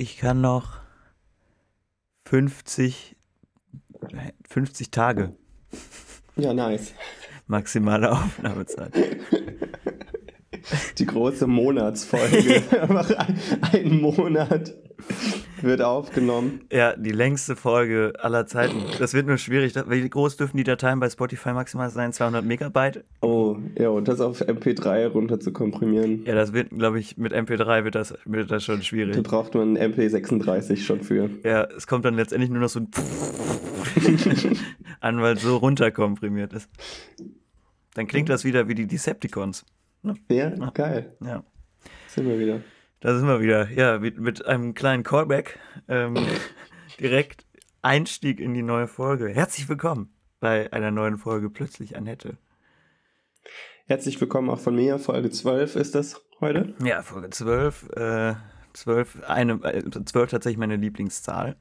Ich kann noch 50, 50 Tage Ja, nice. maximale Aufnahmezeit. Die große Monatsfolge. Einfach ein, ein Monat wird aufgenommen. Ja, die längste Folge aller Zeiten. Das wird nur schwierig. Wie groß dürfen die Dateien bei Spotify maximal sein? 200 Megabyte? Oh, ja, und das auf MP3 runter zu komprimieren. Ja, das wird, glaube ich, mit MP3 wird das, wird das schon Da schwierig. braucht man MP36 schon für. Ja, es kommt dann letztendlich nur noch so ein an, weil es so runterkomprimiert ist. Dann klingt das wieder wie die Decepticons. Ja, geil. Ja. Sind wir wieder. Da sind wir wieder. Ja, mit, mit einem kleinen Callback. Ähm, direkt Einstieg in die neue Folge. Herzlich willkommen bei einer neuen Folge Plötzlich Annette. Herzlich willkommen auch von mir. Folge 12 ist das heute. Ja, Folge 12. Äh, 12, eine, äh, 12 tatsächlich meine Lieblingszahl.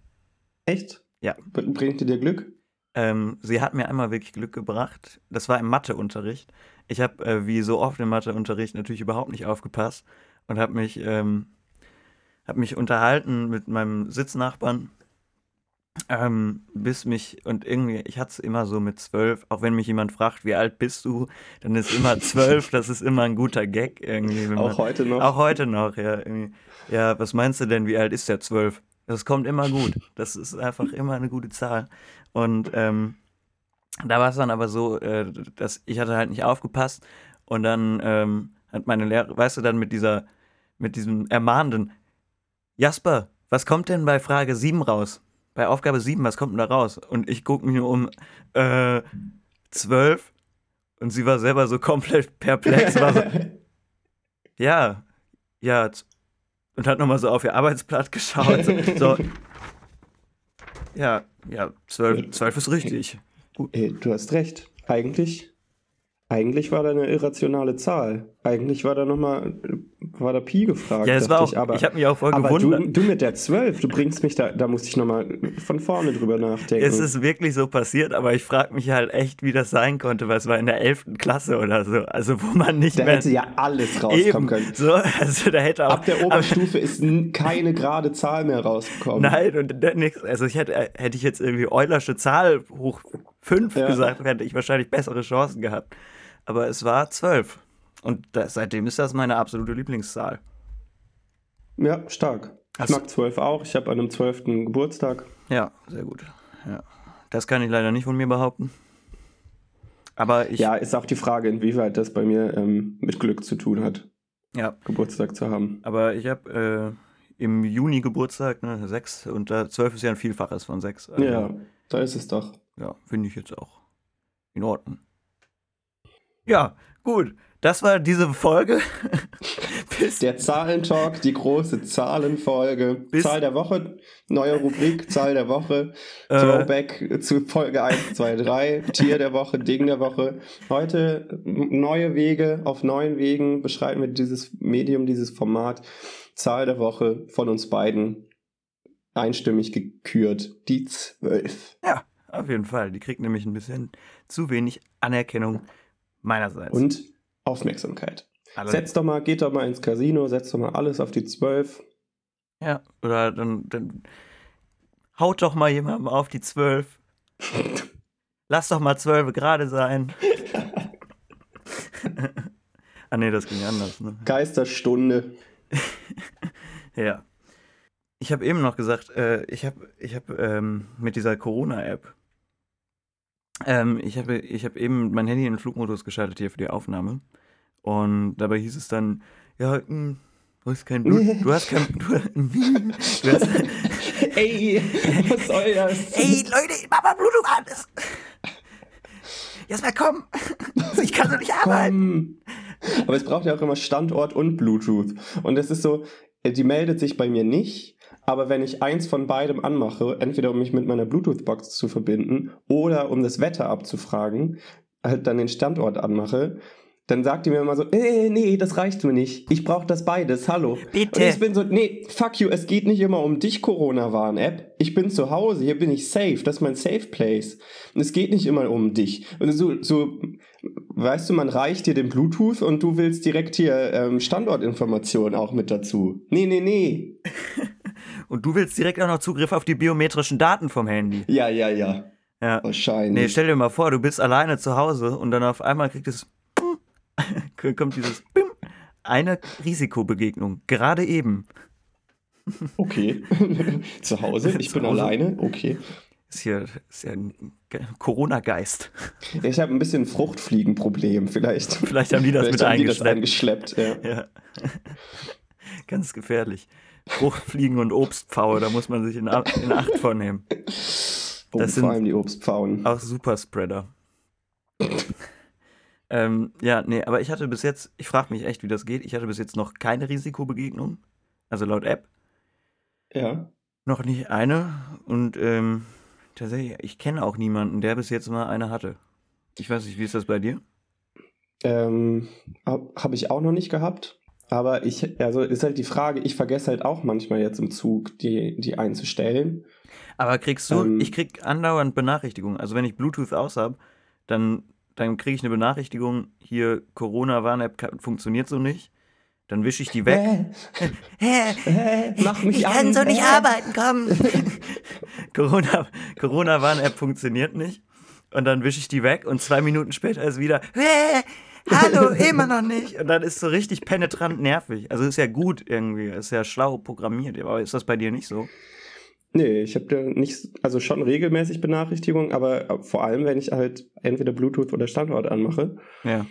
Echt? Ja. Bringt dir Glück? Ähm, sie hat mir einmal wirklich Glück gebracht. Das war im Matheunterricht. Ich habe, äh, wie so oft im Matheunterricht, natürlich überhaupt nicht aufgepasst und habe mich, ähm, hab mich unterhalten mit meinem Sitznachbarn, ähm, bis mich, und irgendwie, ich hatte es immer so mit zwölf, auch wenn mich jemand fragt, wie alt bist du, dann ist immer zwölf, das ist immer ein guter Gag irgendwie. wenn man- Auch heute noch? Auch heute noch, ja. Ja, was meinst du denn, wie alt ist der? Zwölf? Das kommt immer gut. Das ist einfach immer eine gute Zahl. Und ähm, da war es dann aber so, äh, dass ich hatte halt nicht aufgepasst und dann ähm, hat meine Lehrerin, weißt du, dann mit dieser, mit diesem ermahnenden, Jasper, was kommt denn bei Frage 7 raus? Bei Aufgabe 7, was kommt denn da raus? Und ich gucke mich nur um, äh, 12 und sie war selber so komplett perplex, so, ja, ja, und hat nochmal so auf ihr Arbeitsblatt geschaut, so, so ja, ja, 12, 12 ist richtig. Ey, du hast recht. Eigentlich, eigentlich war da eine irrationale Zahl. Eigentlich war da nochmal, war da Pi gefragt. Ja, es war auch, ich, aber, ich habe mich auch voll aber gewundert. du, du mit der 12, du bringst mich da, da muss ich nochmal von vorne drüber nachdenken. Es ist wirklich so passiert, aber ich frage mich halt echt, wie das sein konnte, weil es war in der 11. Klasse oder so. Also, wo man nicht da mehr. hätte ja alles rauskommen eben, können. so, also da hätte auch. Ab der Oberstufe ist n- keine gerade Zahl mehr rausgekommen. Nein, und nix. Also ich hätte, hätte ich jetzt irgendwie Eulersche Zahl hoch 5 Ja. gesagt, hätte ich wahrscheinlich bessere Chancen gehabt. Aber es war 12. Und das, seitdem ist das meine absolute Lieblingszahl. Ja, stark. Ich Hast- mag 12 auch. Ich habe an einem 12. Geburtstag. Ja, sehr gut. Ja. Das kann ich leider nicht von mir behaupten. Aber ich, Ja, ist auch die Frage, inwieweit das bei mir ähm, mit Glück zu tun hat, ja, Geburtstag zu haben. aber ich habe äh, im Juni Geburtstag, ne, 6 und da 12 ist ja ein Vielfaches von 6. Also, Ja, da ist es doch. Ja, finde ich jetzt auch in Ordnung. Ja, gut. Das war diese Folge. Bis, Der Zahlentalk, die große Zahlenfolge. Bis- Zahl der Woche, neue Rubrik, Zahl der Woche. Äh. Throwback zu Folge 1, 2, 3. Tier der Woche, Ding der Woche. Heute neue Wege, auf neuen Wegen beschreiten wir dieses Medium, dieses Format. Zahl der Woche von uns beiden. Einstimmig gekürt. Die 12. ja, auf jeden Fall. Die kriegt nämlich ein bisschen zu wenig Anerkennung meinerseits. Und Aufmerksamkeit. Alle- Setz doch mal, geht doch mal ins Casino, setzt doch mal alles auf die 12. ja, oder dann, dann haut doch mal jemandem auf die 12. Lass doch mal 12 gerade sein. ah nee, das ging anders, ne? Geisterstunde. Ja. Ich habe eben noch gesagt, äh, ich habe ich hab, ähm, mit dieser Corona-App, ähm, ich habe ich hab eben mein Handy in den Flugmodus geschaltet hier für die Aufnahme. Und dabei hieß es dann, ja, mh, du hast kein Blut, du hast kein, du, du hast, Ey, was soll das? ey, Leute, mach mal Bluetooth an. Jetzt mal komm. Ich kann so nicht arbeiten. Komm. Aber es braucht ja auch immer Standort und Bluetooth. Und das ist so, äh, die meldet sich bei mir nicht. Aber wenn ich eins von beidem anmache, entweder um mich mit meiner Bluetooth-Box zu verbinden oder um das Wetter abzufragen, halt dann den Standort anmache, dann sagt die mir immer so, äh, nee, das reicht mir nicht. Ich brauche das beides, hallo. Bitte. Und ich bin so, nee, fuck you, es geht nicht immer um dich, Corona-Warn-App. Ich bin zu Hause, hier bin ich safe, das ist mein Safe Place. Und es geht nicht immer um dich. Und so, so weißt du, man reicht dir den Bluetooth und du willst direkt hier ähm, Standortinformationen auch mit dazu. Nee, nee, nee. Und du willst direkt auch noch Zugriff auf die biometrischen Daten vom Handy. Ja, ja, ja. Ja. Wahrscheinlich. Nee, stell dir mal vor, du bist alleine zu Hause und dann auf einmal kriegt es kommt dieses Bim, eine Risikobegegnung. Gerade eben. Okay. zu Hause, ich Zu bin Hause. alleine, okay. Ist hier ist ja ein Ge- Corona-Geist. Ich habe ein bisschen Fruchtfliegenproblem, vielleicht. Vielleicht haben die das Vielleicht mit haben die das eingeschleppt. eingeschleppt. Ja. Ja. Ganz gefährlich. Fruchtfliegen und Obstpfaue, da muss man sich in, in Acht vornehmen. Oh, Das sind- vor allem die Obstpfauen. Auch Superspreader. Ähm, ja, nee, aber ich hatte bis jetzt, ich frage mich echt, wie das geht. Ich hatte bis jetzt noch keine Risikobegegnung. Also laut App. Ja. Noch nicht eine. Und ähm, tatsächlich, ich kenne auch niemanden, der bis jetzt mal eine hatte. Ich weiß nicht, wie ist das bei dir? Ähm, habe hab ich auch noch nicht gehabt. Aber ich, also ist halt die Frage, ich vergesse halt auch manchmal jetzt im Zug, die, die einzustellen. Aber kriegst du, Ähm. ich krieg andauernd Benachrichtigungen. Also wenn ich Bluetooth aus habe, dann, dann kriege ich eine Benachrichtigung, hier Corona-Warn-App funktioniert so nicht. Dann wische ich die weg. Hä? Hä? Hä? Mach mich ich an. kann so nicht arbeiten, komm. Corona, Corona-Warn-App funktioniert nicht. Und dann wische ich die weg und zwei Minuten später ist wieder, "Hä? hallo, immer noch nicht. Und dann ist so richtig penetrant nervig. Also ist ja gut irgendwie, ist ja schlau programmiert. Aber ist das bei dir nicht so? Nee, ich habe da nicht, also schon regelmäßig Benachrichtigungen, aber vor allem, wenn ich halt entweder Bluetooth oder Standort anmache, Ja.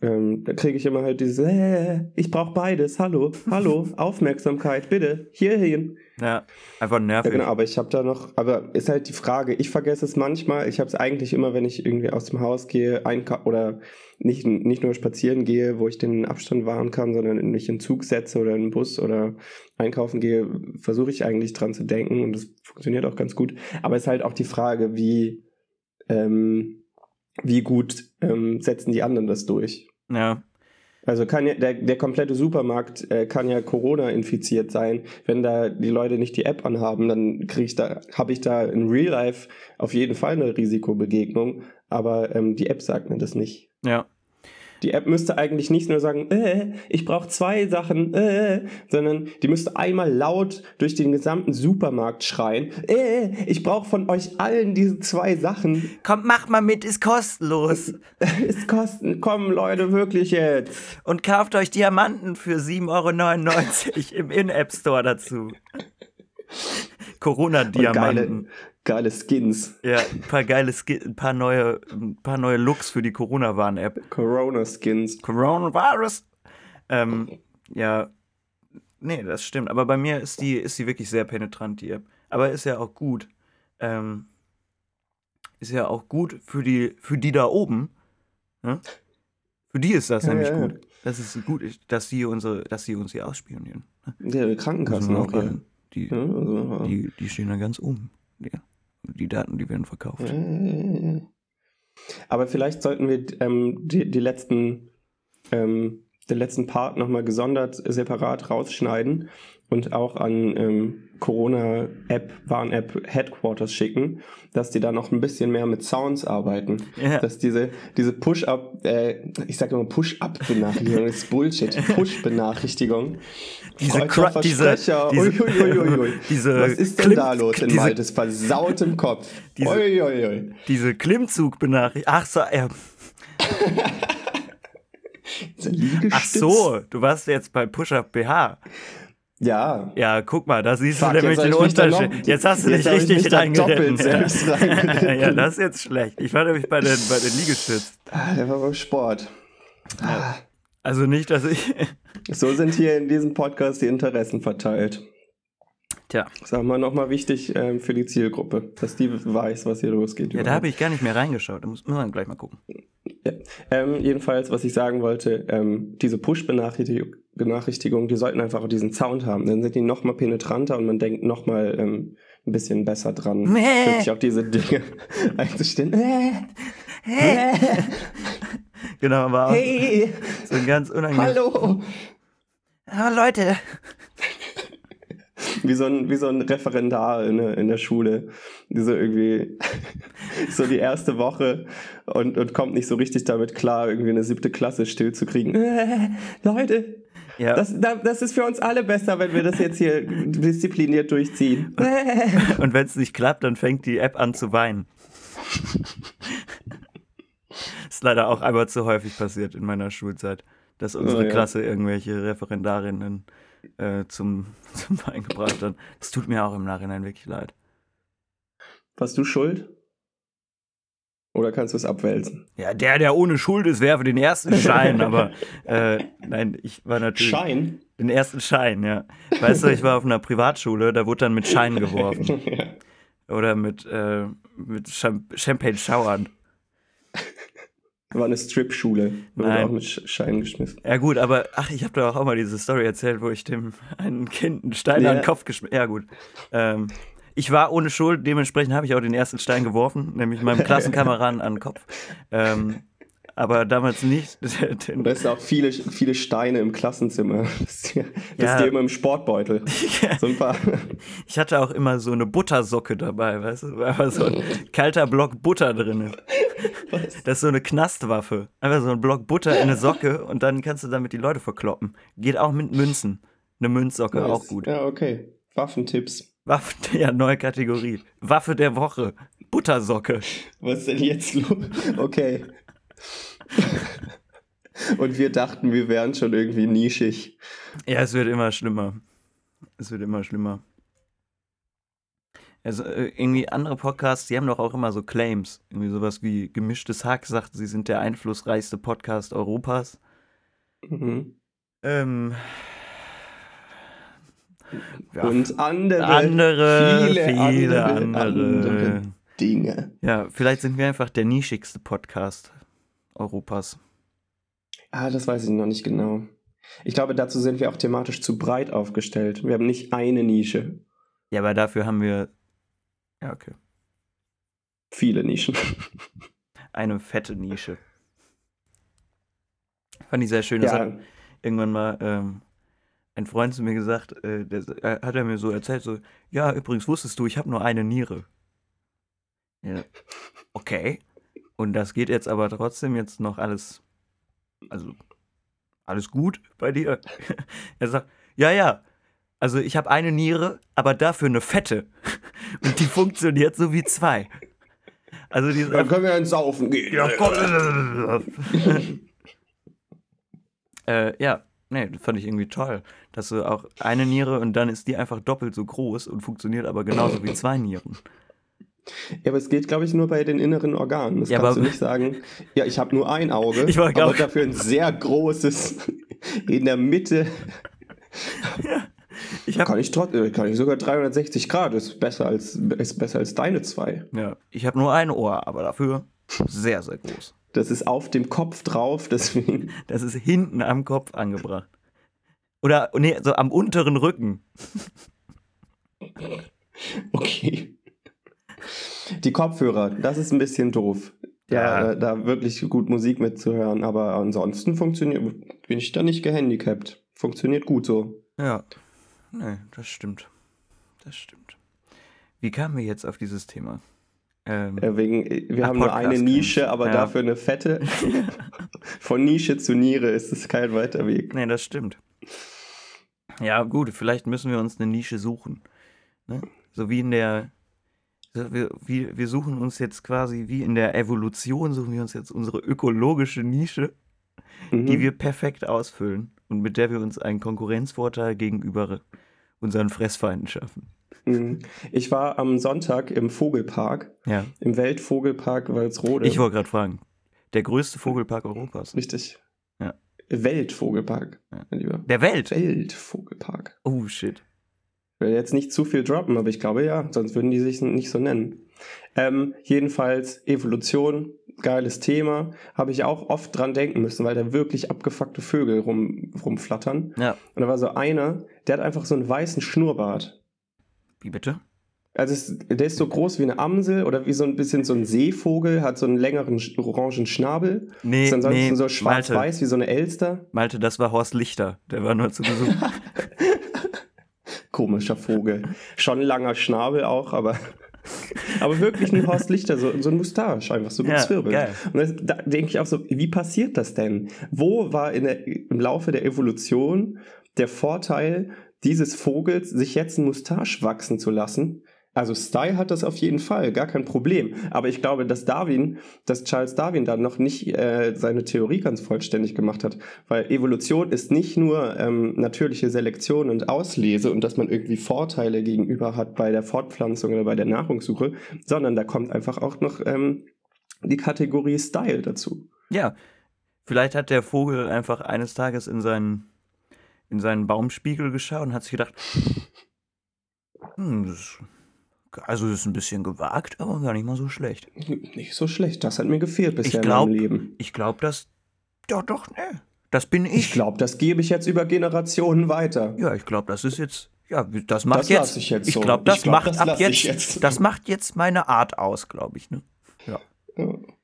ähm, da kriege ich immer halt dieses, äh, ich brauche beides, hallo, hallo, Aufmerksamkeit, bitte, hierhin. Ja, einfach nervig. Ja, genau, aber ich habe da noch, aber ist halt die Frage, ich vergesse es manchmal, ich habe es eigentlich immer, wenn ich irgendwie aus dem Haus gehe, einka oder nicht, nicht nur spazieren gehe, wo ich den Abstand wahren kann, sondern mich in Zug setze oder in den Bus oder einkaufen gehe, versuche ich eigentlich dran zu denken und das funktioniert auch ganz gut. Aber es ist halt auch die Frage, wie, ähm, wie gut ähm, setzen die anderen das durch? Ja. Also kann ja, der, der komplette Supermarkt äh, kann ja Corona infiziert sein. Wenn da die Leute nicht die App anhaben, dann kriege ich da, habe ich da in Real Life auf jeden Fall eine Risikobegegnung, aber ähm, die App sagt mir das nicht. Ja. Die App müsste eigentlich nicht nur sagen, äh, ich brauche zwei Sachen, äh, sondern die müsste einmal laut durch den gesamten Supermarkt schreien, äh, ich brauche von euch allen diese zwei Sachen. Kommt, mach mal mit, ist kostenlos. Es kosten, komm Leute, wirklich jetzt. Und kauft euch Diamanten für 7,99 Euro im In-App Store dazu. Corona-Diamanten. geile, geile Skins. Ja, ein paar geile Ski ein paar neue, ein paar neue Looks für die Corona-Warn-App. Corona-Skins. Coronavirus. Ähm, ja, nee, das stimmt. Aber bei mir ist die, ist die wirklich sehr penetrant, die App. Aber ist ja auch gut. Ähm, ist ja auch gut für die, für die da oben. Ne? Für die ist das Ja, nämlich ja, ja. gut. Das ist gut, dass die unsere, dass die uns hier ausspionieren. Ja, die Krankenkassen auch rein. Die, Ja, also, die, die stehen da ganz oben. Die, die Daten, die werden verkauft. äh, Aber vielleicht sollten wir ähm, die, die letzten, ähm, den letzten Part nochmal gesondert, separat rausschneiden und auch an ähm, Corona-App, Warn-App Headquarters schicken, dass die da noch ein bisschen mehr mit Sounds arbeiten. Ja. Dass diese, diese Push-Up, äh, ich sag immer Push-Up-Benachrichtigung, das ist Bullshit, Push-Benachrichtigung. Diese Cra- diese- diese- Was ist denn Klimm- da los in Maltes versautem Kopf? Diese-. Diese Klimmzug-Benachrichtigung. Ach so, Liegestütz? Ach so, du warst jetzt bei Push-Up BH. Ja. Ja, guck mal, da siehst Fuck, du nämlich jetzt den Unterschied. noch- jetzt hast du dich richtig reingeritten. ja. ja, das ist jetzt schlecht. Ich war nämlich bei den, bei den Liegestütz. Ah, Der war beim Sport. Ah, Also nicht, dass ich. So sind hier in diesem Podcast die Interessen verteilt. Tja, Sag mal nochmal wichtig ähm, für die Zielgruppe, dass die weiß, was hier losgeht. ja, da habe ich gar nicht mehr reingeschaut. Da muss man gleich mal gucken. Ähm, jedenfalls, was ich sagen wollte, ähm, diese Push-Benachrichtigung, Benachrichtigungen, die sollten einfach auch diesen Sound haben. Dann sind die nochmal penetranter und man denkt nochmal ähm, ein bisschen besser dran, Mäh. wirklich auf diese Dinge einzustellen. Äh, äh, Genau, aber auch hey, so ein ganz unangenehm. hallo. Ah, Leute, wie so ein, wie so ein Referendar in, der- in der Schule. Die so irgendwie so die erste Woche und, und kommt nicht so richtig damit klar, irgendwie eine siebte Klasse still zu kriegen. Äh, Leute, Ja. das, da- das ist für uns alle besser, wenn wir das jetzt hier diszipliniert durchziehen. Und wenn es nicht klappt, dann fängt die App an zu weinen. ist leider auch einmal zu häufig passiert in meiner Schulzeit, dass unsere Oh ja. Klasse irgendwelche Referendarinnen äh, zum, zum Weinen gebracht hat. Das tut mir auch im Nachhinein wirklich leid. Warst du schuld? Oder kannst du es abwälzen? Ja, der, der ohne Schuld ist, werfe den ersten Schein, aber äh, nein, ich war natürlich. Schein? Den ersten Schein, ja. Weißt du, ich war auf einer Privatschule, da wurde dann mit Schein geworfen. ja. Oder mit, äh, mit Cham Champagne-Schauern. War eine Strip-Schule. Wurde auch mit Sch- Schein geschmissen. Ja gut, aber ach, ich habe da auch mal diese Story erzählt, wo ich dem einen Kind einen Stein Ja. an den Kopf geschmissen. Ja gut. Ähm, ich war ohne Schuld, dementsprechend habe ich auch den ersten Stein geworfen, nämlich meinem Klassenkameraden an den Kopf. Ähm, aber damals nicht. Und da ist auch viele, viele Steine im Klassenzimmer. Das ist dir, Ja. immer im Sportbeutel. So ein paar. ich hatte auch immer so eine Buttersocke dabei, weißt du, einfach so ein kalter Block Butter drin ist. Das ist so eine Knastwaffe. Einfach so ein Block Butter in eine Socke und dann kannst du damit die Leute verkloppen. Geht auch mit Münzen. Eine Münzsocke, auch gut. Ja, okay. Waffentipps. Waffe, ja, neue Kategorie. Waffe der Woche. Buttersocke. Was ist denn jetzt los? Okay. Und wir dachten, wir wären schon irgendwie nischig. Ja, es wird immer schlimmer. Es wird immer schlimmer. Also äh, irgendwie andere Podcasts, die haben doch auch immer so Claims. Irgendwie sowas wie Gemischtes Hack sagt, sie sind der einflussreichste Podcast Europas. Mhm. Ähm, ja, Und andere, andere, viele, viele andere, andere. andere Dinge. Ja, vielleicht sind wir einfach der nischigste Podcast Europas. Ah, das weiß ich noch nicht genau. Ich glaube, dazu sind wir auch thematisch zu breit aufgestellt. Wir haben nicht eine Nische, Ja, aber dafür haben wir. Ja, okay. viele Nischen. Eine fette Nische. Fand ich sehr schön. Das hat Ja, irgendwann mal ähm, ein Freund zu mir gesagt, äh, der, äh, hat er mir so erzählt, so, ja, übrigens wusstest du, ich habe nur eine Niere. Ja, okay. Und das geht jetzt aber trotzdem jetzt noch alles, also alles gut bei dir? er sagt, ja, ja, also ich habe eine Niere, aber dafür eine fette. Und die funktioniert so wie zwei. Also die dann können wir ins Saufen gehen. ja, komm. äh, ja, nee, das fand ich irgendwie toll. Dass du auch eine Niere und dann ist die einfach doppelt so groß und funktioniert aber genauso wie zwei Nieren. Ja, aber es geht, glaube ich, nur bei den inneren Organen. Das Ja, kannst du nicht sagen, ja, ich habe nur ein Auge, Ich wollte aber dafür ein sehr großes in der Mitte. Ich habe Kann ich, trot- äh, kann ich sogar 360 Grad, ist besser als, ist besser als deine zwei. ja, ich hab nur ein Ohr, aber dafür sehr, sehr groß. Das ist auf dem Kopf drauf, deswegen. Das ist hinten am Kopf angebracht. Oder, nee, so am unteren Rücken. Okay. Die Kopfhörer, das ist ein bisschen doof. Ja. Da, da wirklich gut Musik mitzuhören, aber ansonsten funktioniert, bin ich da nicht gehandicapt. Funktioniert gut so. Ja. Nee, das stimmt. Das stimmt. Wie kamen wir jetzt auf dieses Thema? Ähm, Äh, wegen, wir Ach, haben nur eine Podcast, Nische, aber ja. dafür eine fette. Von Nische zu Niere ist es kein weiter Weg. Nee, das stimmt. Ja, gut, vielleicht müssen wir uns eine Nische suchen. Ne? So wie in der. So wir, wie, wir suchen uns jetzt quasi, wie in der Evolution, suchen wir uns jetzt unsere ökologische Nische, die Mhm. wir perfekt ausfüllen und mit der wir uns einen Konkurrenzvorteil gegenüber unseren Fressfeinden schaffen. Mhm. Ich war am Sonntag im Vogelpark, Ja. im Weltvogelpark Walsrode. Ich wollte gerade fragen. Der größte Vogelpark Europas. Richtig. Ja. Weltvogelpark, Ja. mein Lieber. Der Welt. Weltvogelpark. Oh, shit. Ich will jetzt nicht zu viel droppen, aber ich glaube ja, sonst würden die sich nicht so nennen. Ähm, jedenfalls Evolution, geiles Thema, habe ich auch oft dran denken müssen, weil da wirklich abgefuckte Vögel rum, rumflattern. Ja. Und da war so einer, der hat einfach so einen weißen Schnurrbart. Wie bitte? Also es, der ist so groß wie eine Amsel oder wie so ein bisschen so ein Seevogel, hat so einen längeren orangen Schnabel. Nee, ist ansonsten nee, so schwarz-weiß wie so eine Elster. Malte, das war Horst Lichter. Der war nur zu Besuch. komischer Vogel. Schon langer Schnabel auch, aber, aber wirklich ein Horst Lichter, so, so ein Mustache, einfach so gezwirbelt. Ja, und das, da denke ich auch so, wie passiert das denn? Wo war in der, im Laufe der Evolution der Vorteil dieses Vogels, sich jetzt ein Mustache wachsen zu lassen? Also Style hat das auf jeden Fall, gar kein Problem. Aber ich glaube, dass Darwin, dass Charles Darwin da noch nicht äh, seine Theorie ganz vollständig gemacht hat. Weil Evolution ist nicht nur ähm, natürliche Selektion und Auslese und dass man irgendwie Vorteile gegenüber hat bei der Fortpflanzung oder bei der Nahrungssuche, sondern da kommt einfach auch noch ähm, die Kategorie Style dazu. Ja, vielleicht hat der Vogel einfach eines Tages in seinen, in seinen Baumspiegel geschaut und hat sich gedacht, hm, das also das ist ein bisschen gewagt, aber gar nicht mal so schlecht. Nicht so schlecht. Das hat mir gefehlt bisher ich glaub, in meinem Leben. Ich glaube, das. Doch, doch, ne. Das bin ich. Ich glaube, das gebe ich jetzt über Generationen weiter. Ja, ich glaube, das ist jetzt. Ja, das macht das jetzt. Ich, jetzt so. ich glaube, das glaub, macht das ab jetzt, jetzt. Das macht jetzt meine Art aus, glaube ich. Ne? Ja.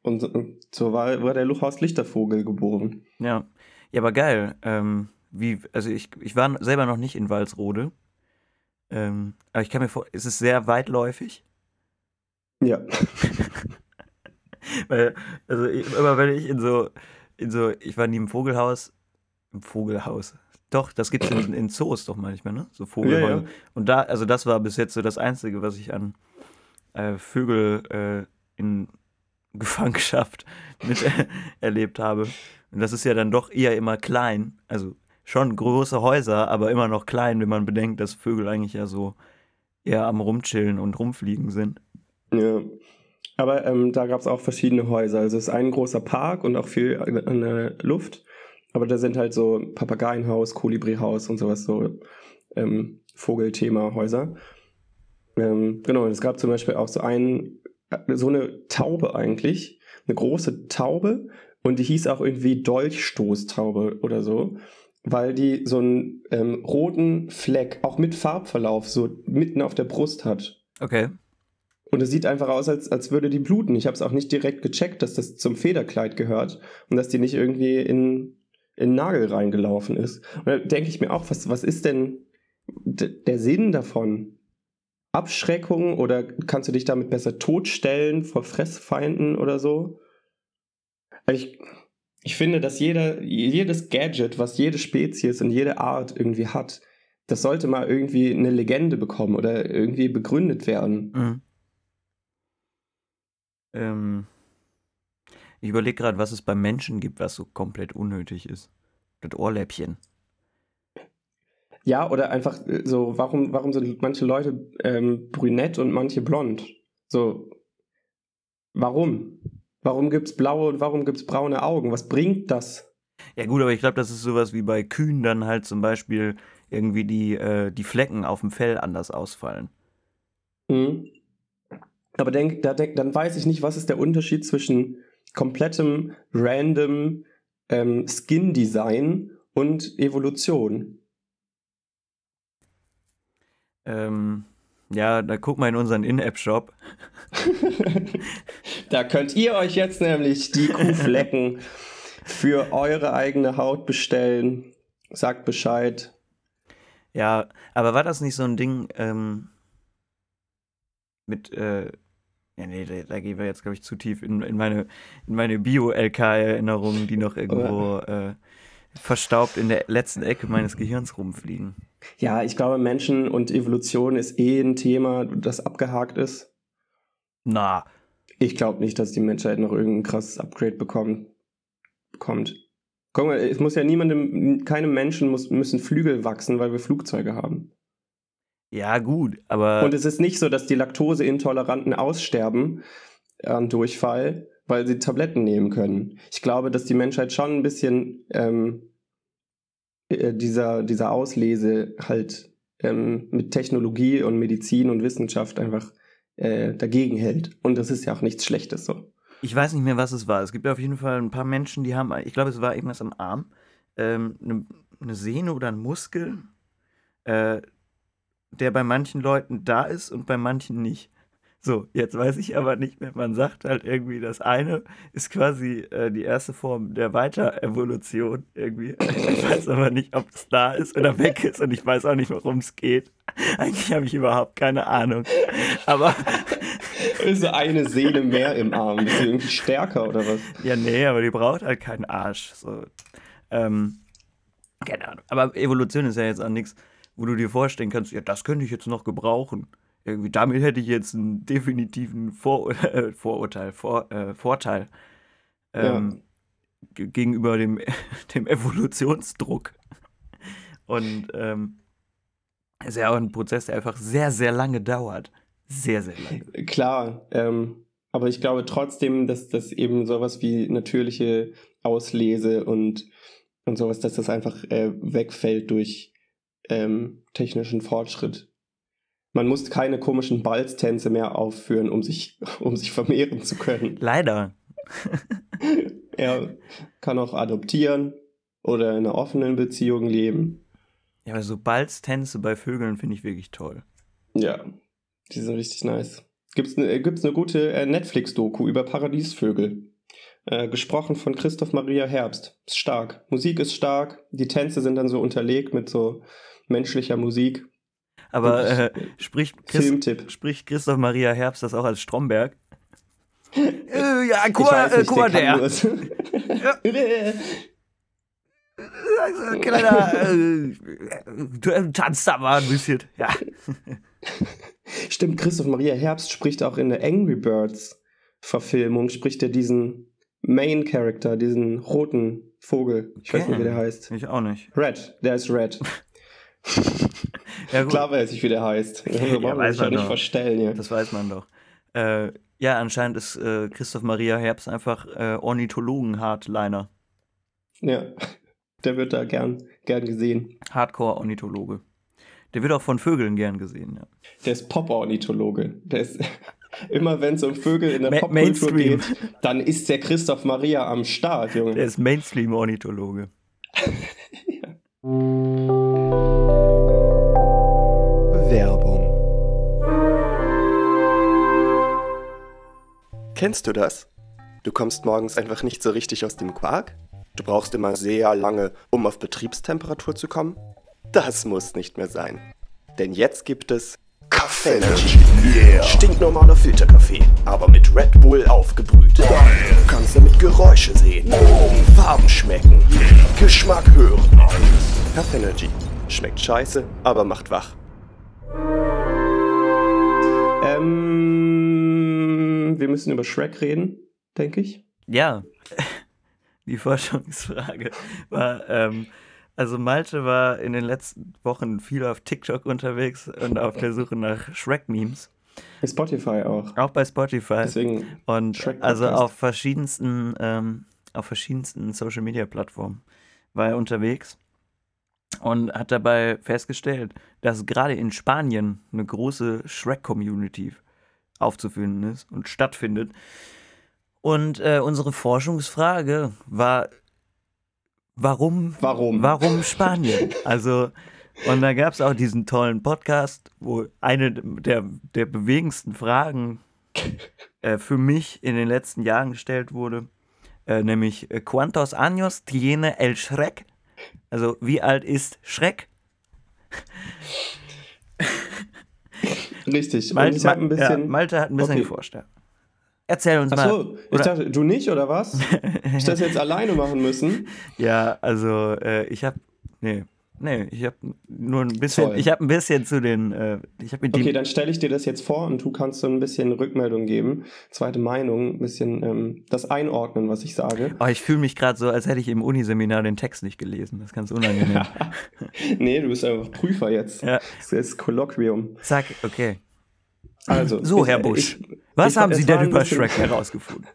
Und, so war, war der Luchhaus Lichtervogel geboren. Ja. Ja, aber geil. Ähm, wie, also ich, ich war selber noch nicht in Walsrode. Ähm, aber ich kann mir vor, es ist sehr weitläufig. Ja. Weil, also ich, immer wenn ich in so, in so, ich war nie im Vogelhaus, im Vogelhaus. Doch, das gibt es in, in Zoos doch manchmal, ne? So Vogelhäuser. Ja, ja. Und da, also das war bis jetzt so das Einzige, was ich an äh, Vögel äh, in Gefangenschaft mit äh, erlebt habe. Und das ist ja dann doch eher immer klein. Also schon große Häuser, aber immer noch klein, wenn man bedenkt, dass Vögel eigentlich ja so eher am Rumchillen und Rumfliegen sind. Ja. Aber ähm, da gab es auch verschiedene Häuser. Also es ist ein großer Park und auch viel an der Luft. Aber da sind halt so Papageienhaus, Kolibrihaus und sowas, so ähm, Vogelthema-Häuser. Ähm, genau, es gab zum Beispiel auch so ein, so eine Taube eigentlich, eine große Taube und die hieß auch irgendwie Dolchstoßtaube oder so weil die so einen ähm, roten Fleck, auch mit Farbverlauf, so mitten auf der Brust hat. Okay. Und es sieht einfach aus, als, als würde die bluten. Ich habe es auch nicht direkt gecheckt, dass das zum Federkleid gehört und dass die nicht irgendwie in, in Nagel reingelaufen ist. Und da denke ich mir auch, was, was ist denn der Sinn davon? Abschreckung oder kannst du dich damit besser totstellen vor Fressfeinden oder so? Ich, ich finde, dass jeder, jedes Gadget, was jede Spezies und jede Art irgendwie hat, das sollte mal irgendwie eine Legende bekommen oder irgendwie begründet werden. Mhm. Ähm, ich überlege gerade, was es beim Menschen gibt, was so komplett unnötig ist. Das Ohrläppchen. Ja, oder einfach äh, so, warum, warum sind manche Leute ähm, brünett und manche blond? So, warum? Warum gibt es blaue und warum gibt es braune Augen? Was bringt das? Ja gut, aber ich glaube, das ist sowas wie bei Kühen dann halt zum Beispiel irgendwie die, äh, die Flecken auf dem Fell anders ausfallen. Mhm. Aber denk, da denk, dann weiß ich nicht, was ist der Unterschied zwischen komplettem random ähm, Skin-Design und Evolution. Ähm, ja, da guck mal in unseren In-App-Shop. da könnt ihr euch jetzt nämlich die Kuhflecken für eure eigene Haut bestellen. Sagt Bescheid. Ja, aber war das nicht so ein Ding ähm, mit, äh, ja, nee, da, da, gehen wir jetzt, glaube ich, zu tief in, in meine, in meine Bio-LK-Erinnerungen, die noch irgendwo äh, verstaubt in der letzten Ecke meines Gehirns rumfliegen. Ja, ich glaube, Menschen und Evolution ist eh ein Thema, das abgehakt ist. Na. Ich glaube nicht, dass die Menschheit noch irgendein krasses Upgrade bekommt. bekommt. Guck mal, es muss ja niemandem, keinem Menschen muss, müssen Flügel wachsen, weil wir Flugzeuge haben. Ja, gut, aber. Und es ist nicht so, dass die Laktoseintoleranten aussterben an Durchfall, weil sie Tabletten nehmen können. Ich glaube, dass die Menschheit schon ein bisschen ähm, äh, dieser, dieser Auslese halt ähm, mit Technologie und Medizin und Wissenschaft einfach äh, dagegen hält. Und das ist ja auch nichts Schlechtes so. Ich weiß nicht mehr, was es war. Es gibt auf jeden Fall ein paar Menschen, die haben, ich glaube, es war irgendwas am Arm, ähm, eine, eine Sehne oder ein Muskel, äh, der bei manchen Leuten da ist und bei manchen nicht. So, jetzt weiß ich aber nicht mehr. Man sagt halt irgendwie, das eine ist quasi äh, die erste Form der Weiterevolution irgendwie. Ich weiß aber nicht, ob es da ist oder weg ist und ich weiß auch nicht, worum es geht. Eigentlich habe ich überhaupt keine Ahnung. Aber. so eine Seele mehr im Arm. Ist sie irgendwie stärker oder was? Ja, nee, aber die braucht halt keinen Arsch. So. Ähm, keine Ahnung. Aber Evolution ist ja jetzt auch nichts, wo du dir vorstellen kannst, ja, das könnte ich jetzt noch gebrauchen irgendwie, damit hätte ich jetzt einen definitiven Vor äh, Vorurteil, Vor äh, Vorteil ähm, ja. gegenüber dem, dem Evolutionsdruck. Und ähm, ist ja auch ein Prozess, der einfach sehr, sehr lange dauert. Sehr, sehr lange. Klar, ähm, aber ich glaube trotzdem, dass das eben sowas wie natürliche Auslese und, und sowas, dass das einfach äh, wegfällt durch ähm, technischen Fortschritt man muss keine komischen Balztänze mehr aufführen, um sich, um sich vermehren zu können. Leider. er kann auch adoptieren oder in einer offenen Beziehung leben. Ja, aber so Balztänze bei Vögeln finde ich wirklich toll. Ja, die sind richtig nice. Gibt es eine, gibt's eine gute äh, Netflix-Doku über Paradiesvögel. Äh, gesprochen von Christoph Maria Herbst. Ist stark. Musik ist stark. Die Tänze sind dann so unterlegt mit so menschlicher Musik. Aber äh, spricht, Christ, spricht Christoph Maria Herbst das auch als Stromberg? äh, ja, mal, äh, guck mal der. Kleiner, äh, du äh, tanzt da mal ein bisschen. Ja. Stimmt, Christoph Maria Herbst spricht auch in der Angry Birds Verfilmung, spricht er diesen Main Character, diesen roten Vogel. Ich okay. weiß nicht, wie der heißt. Ich auch nicht. Red, der ist Red. Ja, Klar weiß ich, wie der heißt. Da ja, weiß man nicht verstellen. Ja. Das weiß man doch. Äh, ja, anscheinend ist äh, Christoph Maria Herbst einfach äh, Ornithologen-Hardliner. Ja, der wird da gern, gern gesehen. Hardcore-Ornithologe. Der wird auch von Vögeln gern gesehen, ja. Der ist Pop-Ornithologe. Der ist immer, wenn es um Vögel in der Ma Popkultur geht, dann ist der Christoph Maria am Start, Junge. Der ist Mainstream-Ornithologe. ja. Kennst du das? Du kommst morgens einfach nicht so richtig aus dem Quark? Du brauchst immer sehr lange, um auf Betriebstemperatur zu kommen? Das muss nicht mehr sein. Denn jetzt gibt es Kaffee Energy. Yeah. Stinknormaler Filterkaffee, aber mit Red Bull aufgebrüht. Geil. Du kannst damit Geräusche sehen, oh. Farben schmecken, yeah. Geschmack hören. Nice. Kaffee Energy. Schmeckt scheiße, aber macht wach. Ähm, wir müssen über Shrek reden, denke ich. Ja, die Forschungsfrage war, ähm, also Malte war in den letzten Wochen viel auf TikTok unterwegs und auf der Suche nach Shrek-Memes. Bei Spotify auch. Auch bei Spotify. Deswegen und Shrek also auf verschiedensten, ähm, auf verschiedensten Social Media Plattformen war er unterwegs und hat dabei festgestellt, dass gerade in Spanien eine große Shrek-Community aufzufinden ist und stattfindet. Und äh, unsere Forschungsfrage war, warum, warum, warum Spanien? Also, und da gab es auch diesen tollen Podcast, wo eine der, der bewegendsten Fragen äh, für mich in den letzten Jahren gestellt wurde, äh, nämlich äh, ¿Cuántos años tiene el Shrek? Also, wie alt ist Schreck? Richtig. Malte, ich ein bisschen, ja, Malte hat ein bisschen okay. geforscht, ja. Erzähl uns Ach mal. ich dachte, du nicht, oder was? ich das jetzt alleine machen müssen? Ja, also, äh, ich habe. Nee, Nee, ich habe nur ein bisschen, Toll. ich habe ein bisschen zu den, äh, ich habe Okay, dann stelle ich dir das jetzt vor und du kannst so ein bisschen Rückmeldung geben, zweite Meinung, ein bisschen ähm, das einordnen, was ich sage. Oh, ich fühle mich gerade so, als hätte ich im Uniseminar den Text nicht gelesen. Das ist ganz unangenehm. nee, du bist einfach Prüfer jetzt. Ja. Das ist Kolloquium. Zack, okay. Also, so, ich, Herr Busch, ich, was ich, haben Sie denn über Shrek herausgefunden?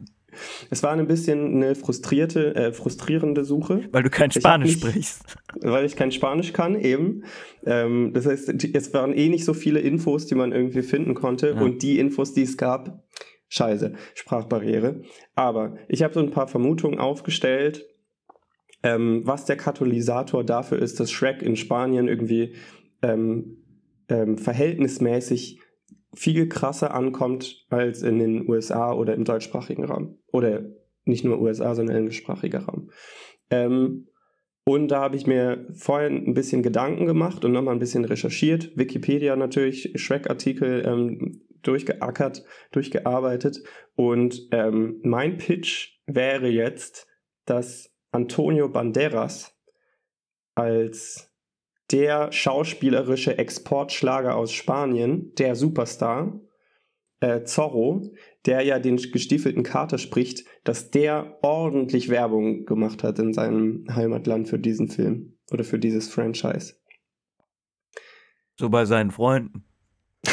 Es war ein bisschen eine frustrierte, äh, frustrierende Suche. Weil du kein Spanisch nicht, sprichst. Weil ich kein Spanisch kann, eben. Ähm, das heißt, es waren eh nicht so viele Infos, die man irgendwie finden konnte. Ja. Und die Infos, die es gab, scheiße, Sprachbarriere. Aber ich habe so ein paar Vermutungen aufgestellt, ähm, was der Katalysator dafür ist, dass Shrek in Spanien irgendwie ähm, ähm verhältnismäßig viel krasser ankommt als in den USA oder im deutschsprachigen Raum. Oder nicht nur USA, sondern englischsprachiger Raum. Ähm, und da habe ich mir vorher ein bisschen Gedanken gemacht und nochmal ein bisschen recherchiert. Wikipedia natürlich, Shrek-Artikel ähm, durchgeackert, durchgearbeitet. Und ähm, mein Pitch wäre jetzt, dass Antonio Banderas als der schauspielerische Exportschlager aus Spanien, der Superstar, äh, Zorro, der ja den gestiefelten Kater spricht, dass der ordentlich Werbung gemacht hat in seinem Heimatland für diesen Film oder für dieses Franchise. So bei seinen Freunden.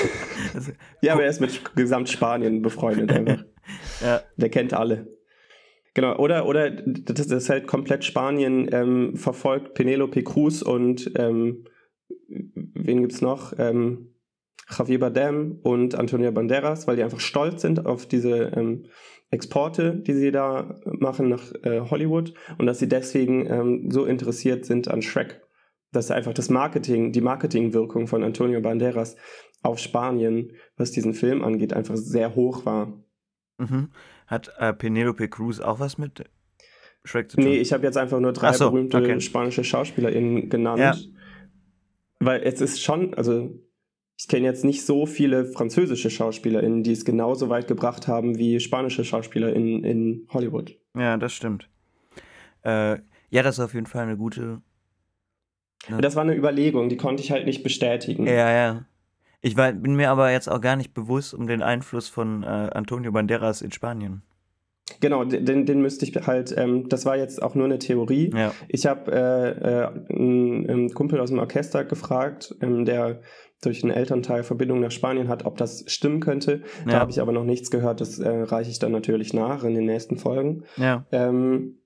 ja, aber er ist mit Gesamtspanien befreundet einfach. ja. Der kennt alle. Genau, oder, oder das ist halt komplett Spanien ähm, verfolgt Penelope Cruz und ähm, wen gibt's noch? Ähm, Javier Bardem und Antonio Banderas, weil die einfach stolz sind auf diese ähm, Exporte, die sie da machen nach äh, Hollywood und dass sie deswegen ähm, so interessiert sind an Shrek. Dass einfach das Marketing, die Marketingwirkung von Antonio Banderas auf Spanien, was diesen Film angeht, einfach sehr hoch war. Mhm. Hat äh, Penelope Cruz auch was mit Shrek zu tun? Nee, ich habe jetzt einfach nur drei so, berühmte okay. spanische SchauspielerInnen genannt. Ja. Weil es ist schon, also ich kenne jetzt nicht so viele französische SchauspielerInnen, die es genauso weit gebracht haben wie spanische SchauspielerInnen in Hollywood. Ja, das stimmt. Äh, ja, das ist auf jeden Fall eine gute. Ne? Das war eine Überlegung, die konnte ich halt nicht bestätigen. Ja, ja. Ich war, bin mir aber jetzt auch gar nicht bewusst um den Einfluss von äh, Antonio Banderas in Spanien. Genau, den, den müsste ich halt, ähm, das war jetzt auch nur eine Theorie. Ja. Ich habe äh, äh, einen Kumpel aus dem Orchester gefragt, ähm, der durch einen Elternteil Verbindung nach Spanien hat, ob das stimmen könnte. Ja. Da habe ich aber noch nichts gehört. Das äh, reiche ich dann natürlich nach in den nächsten Folgen. Ja. Ähm,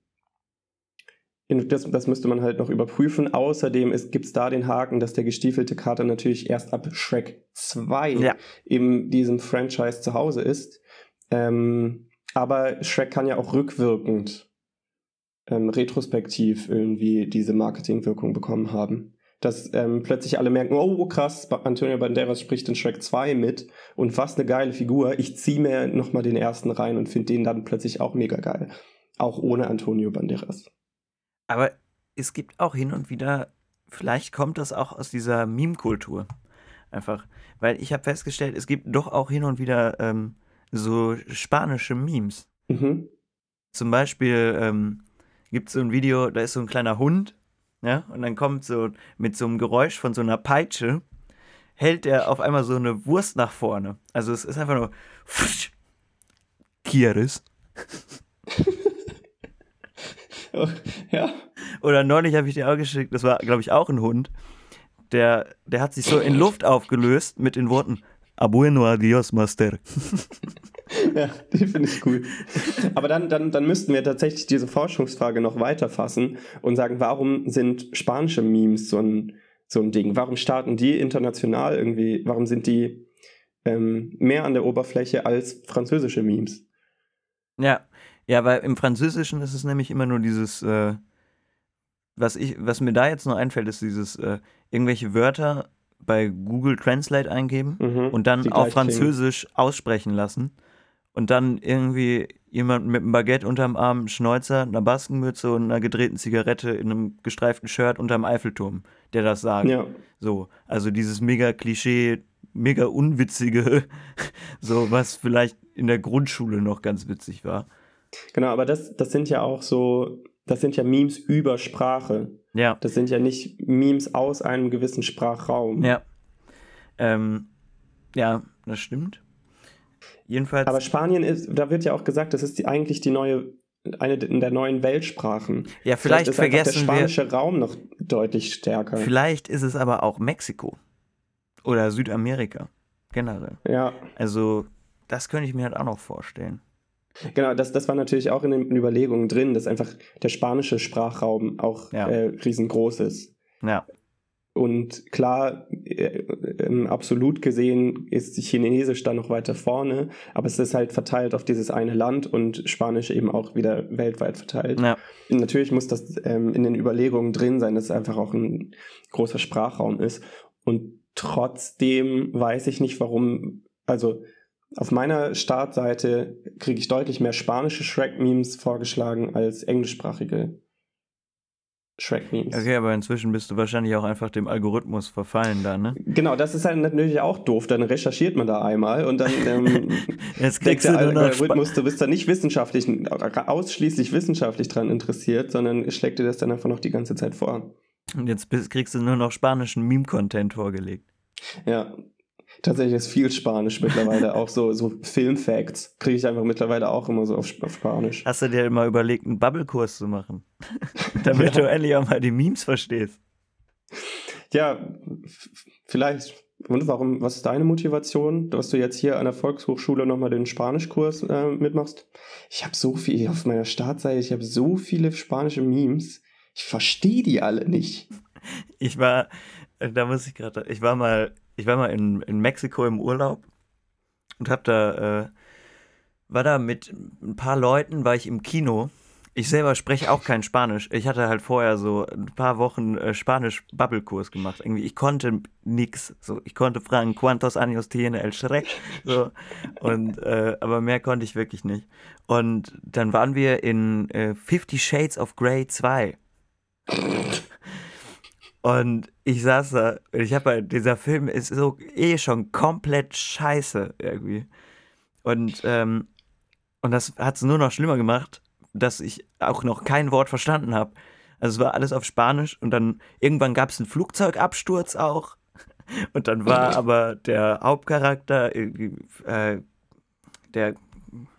das, das, müsste man halt noch überprüfen. Außerdem gibt es da den Haken, dass der gestiefelte Kater natürlich erst ab Shrek 2 ja. in diesem Franchise zu Hause ist. Ähm, aber Shrek kann ja auch rückwirkend, ähm, retrospektiv irgendwie diese Marketingwirkung bekommen haben dass ähm, plötzlich alle merken, oh krass, Antonio Banderas spricht in Shrek 2 mit und was eine geile Figur. Ich ziehe mir nochmal den ersten rein und finde den dann plötzlich auch mega geil. Auch ohne Antonio Banderas. Aber es gibt auch hin und wieder, vielleicht kommt das auch aus dieser Meme-Kultur. Einfach. Weil ich habe festgestellt, es gibt doch auch hin und wieder ähm, so spanische Memes. Mhm. Zum Beispiel ähm, gibt es so ein Video, da ist so ein kleiner Hund ja, und dann kommt so mit so einem Geräusch von so einer Peitsche, hält er auf einmal so eine Wurst nach vorne. Also es ist einfach nur Kieris. ja. Oder neulich habe ich dir auch geschickt, das war, glaube ich, auch ein Hund. Der, der hat sich so in Luft aufgelöst mit den Worten A bueno adios, Master. ja, die finde ich cool. Aber dann, dann, dann müssten wir tatsächlich diese Forschungsfrage noch weiter fassen und sagen, warum sind spanische Memes so ein, so ein Ding? Warum starten die international irgendwie? Warum sind die ähm, mehr an der Oberfläche als französische Memes? Ja, ja, weil im Französischen ist es nämlich immer nur dieses, äh, was ich, was mir da jetzt noch einfällt, ist dieses äh, irgendwelche Wörter bei Google Translate eingeben mhm, und dann auf Französisch klingen. aussprechen lassen und dann irgendwie jemand mit einem Baguette unterm Arm, Schnäuzer, einer Baskenmütze und einer gedrehten Zigarette in einem gestreiften Shirt unterm Eiffelturm, der das sagt. Ja. So, also dieses mega Klischee, mega unwitzige, so was vielleicht in der Grundschule noch ganz witzig war. Genau, aber das, das sind ja auch so, das sind ja Memes über Sprache. Ja. Das sind ja nicht Memes aus einem gewissen Sprachraum. Ja. Ähm, ja, das stimmt. Jedenfalls. Aber Spanien ist, da wird ja auch gesagt, das ist die, eigentlich die neue, eine der neuen Weltsprachen. Ja, vielleicht, vielleicht ist vergessen der spanische wir, Raum noch deutlich stärker. Vielleicht ist es aber auch Mexiko oder Südamerika generell. Ja. Also das könnte ich mir halt auch noch vorstellen. Genau, das, das war natürlich auch in den Überlegungen drin, dass einfach der spanische Sprachraum auch ja. äh, riesengroß ist. Ja. Und klar, äh, absolut gesehen ist Chinesisch da noch weiter vorne, aber es ist halt verteilt auf dieses eine Land und Spanisch eben auch wieder weltweit verteilt. Ja. Natürlich muss das ähm, in den Überlegungen drin sein, dass es einfach auch ein großer Sprachraum ist. Und trotzdem weiß ich nicht, warum also auf meiner Startseite kriege ich deutlich mehr spanische Shrek-Memes vorgeschlagen als englischsprachige Shrek-Memes. Okay, aber inzwischen bist du wahrscheinlich auch einfach dem Algorithmus verfallen da, ne? Genau, das ist halt natürlich auch doof. Dann recherchiert man da einmal und dann ähm, Jetzt kriegst der du Algorithmus, du bist da nicht wissenschaftlich, ausschließlich wissenschaftlich dran interessiert, sondern schlägt dir das dann einfach noch die ganze Zeit vor. Und jetzt kriegst du nur noch spanischen Meme-Content vorgelegt. Ja, tatsächlich ist viel Spanisch mittlerweile, auch so, so Film-Facts kriege ich einfach mittlerweile auch immer so auf, auf Spanisch. Hast du dir mal überlegt, einen Bubble-Kurs zu machen? Damit du endlich auch mal die Memes verstehst. Ja, vielleicht. Und warum, was ist deine Motivation, dass du jetzt hier an der Volkshochschule nochmal den Spanischkurs äh, mitmachst? Ich habe so viel auf meiner Startseite, ich habe so viele spanische Memes. Ich verstehe die alle nicht. Ich war, da muss ich gerade, ich war mal, ich war mal in, in Mexiko im Urlaub und hab da, äh, war da mit ein paar Leuten, war ich im Kino. Ich selber spreche auch kein Spanisch. Ich hatte halt vorher so ein paar Wochen äh, Spanisch-Bubble-Kurs gemacht. Irgendwie, ich konnte nix. So, ich konnte fragen, ¿cuántos años tiene el Shrek? So, und, äh, aber mehr konnte ich wirklich nicht. Und dann waren wir in äh, Fifty Shades of Grey 2. Und ich saß da, und ich habe halt, dieser Film ist so eh schon komplett scheiße irgendwie. Und, ähm, und das hat es nur noch schlimmer gemacht, dass ich auch noch kein Wort verstanden habe. Also es war alles auf Spanisch und dann irgendwann gab es einen Flugzeugabsturz auch. Und dann war aber der Hauptcharakter, irgendwie, äh, der,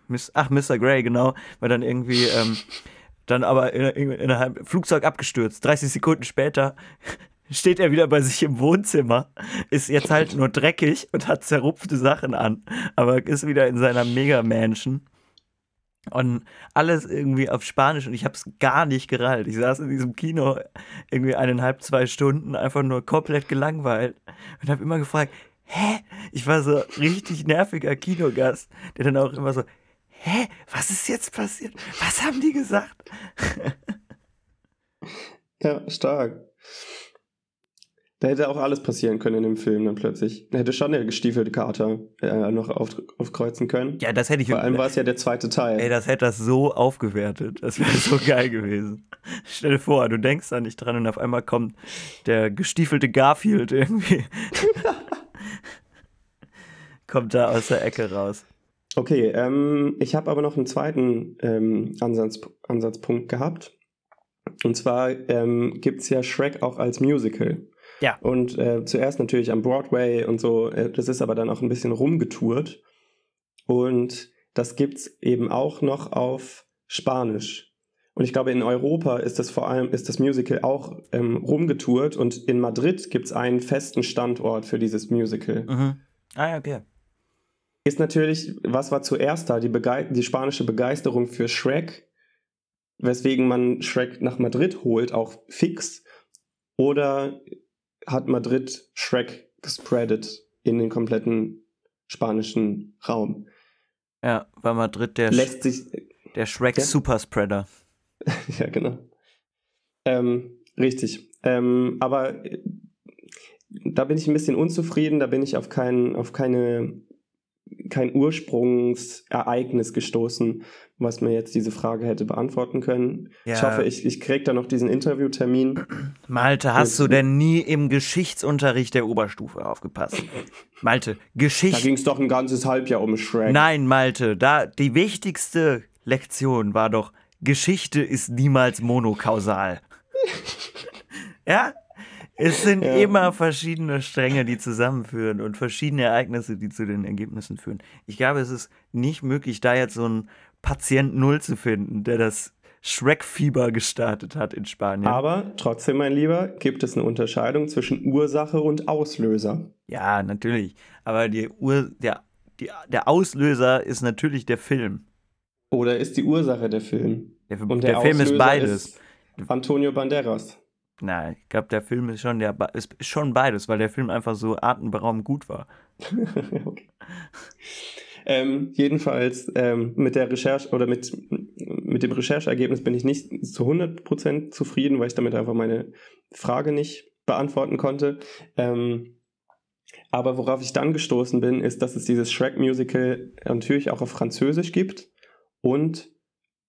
Miss, ach, Mr. Grey, genau, war dann irgendwie, ähm, dann aber in, in, innerhalb Flugzeug abgestürzt. 30 Sekunden später steht er wieder bei sich im Wohnzimmer, ist jetzt halt nur dreckig und hat zerrupfte Sachen an, aber ist wieder in seiner Mega-Mansion. Und alles irgendwie auf Spanisch und ich habe es gar nicht gerallt. Ich saß in diesem Kino irgendwie eineinhalb, zwei Stunden, einfach nur komplett gelangweilt und habe immer gefragt, hä? Ich war so richtig nerviger Kinogast, der dann auch immer so, hä? Was ist jetzt passiert? Was haben die gesagt? Ja, stark. Da hätte auch alles passieren können in dem Film dann plötzlich. Da hätte schon der gestiefelte Kater äh, noch auf, aufkreuzen können. Ja, das hätte ich. Vor allem war es ja der zweite Teil. Ey, das hätte das so aufgewertet. Das wäre so geil gewesen. Stell dir vor, du denkst da nicht dran und auf einmal kommt der gestiefelte Garfield irgendwie. kommt da aus der Ecke raus. Okay, ähm, ich habe aber noch einen zweiten ähm, Ansatz, Ansatzpunkt gehabt. Und zwar ähm, gibt es ja Shrek auch als Musical. Ja. Und äh, zuerst natürlich am Broadway und so. Äh, das ist aber dann auch ein bisschen rumgetourt. Und das gibt es eben auch noch auf Spanisch. Und ich glaube, in Europa ist das vor allem, ist das Musical auch ähm, rumgetourt und in Madrid gibt es einen festen Standort für dieses Musical. Mhm. Ah, ja, okay. Ist natürlich, was war zuerst da? Die, Begei die spanische Begeisterung für Shrek, weswegen man Shrek nach Madrid holt, auch fix. Oder hat Madrid Shrek gespreadet in den kompletten spanischen Raum? Ja, war Madrid der, Lässt sich, der Shrek Ja? Superspreader. ja, genau. Ähm, richtig. Ähm, aber äh, da bin ich ein bisschen unzufrieden, da bin ich auf, kein, auf keine, kein Ursprungsereignis gestoßen, was mir jetzt diese Frage hätte beantworten können. Ja. Ich hoffe, ich, ich kriege da noch diesen Interviewtermin. Malte, hast du denn nie im Geschichtsunterricht der Oberstufe aufgepasst? Malte, Da Geschichte. ging es doch ein ganzes Halbjahr um Shrek. Nein, Malte, da die wichtigste Lektion war doch, Geschichte ist niemals monokausal. ja? Es sind Ja. immer verschiedene Stränge, die zusammenführen und verschiedene Ereignisse, die zu den Ergebnissen führen. Ich glaube, es ist nicht möglich, da jetzt so einen Patient Null zu finden, der das Shrek-Fieber gestartet hat in Spanien. Aber trotzdem, mein Lieber, gibt es eine Unterscheidung zwischen Ursache und Auslöser. Ja, natürlich. Aber die Ur der, die, der Auslöser ist natürlich der Film. Oder ist die Ursache der Film? Der, Und der, Film ist beides. Ist Antonio Banderas. Nein, ich glaube, der Film ist schon, der, ist schon beides, weil der Film einfach so atemberaubend gut war. okay. Ähm, jedenfalls ähm, mit der Recherche oder mit, mit dem Rechercheergebnis bin ich nicht zu 100% zufrieden, weil ich damit einfach meine Frage nicht beantworten konnte. Ähm, Aber worauf ich dann gestoßen bin, ist, dass es dieses Shrek-Musical natürlich auch auf Französisch gibt und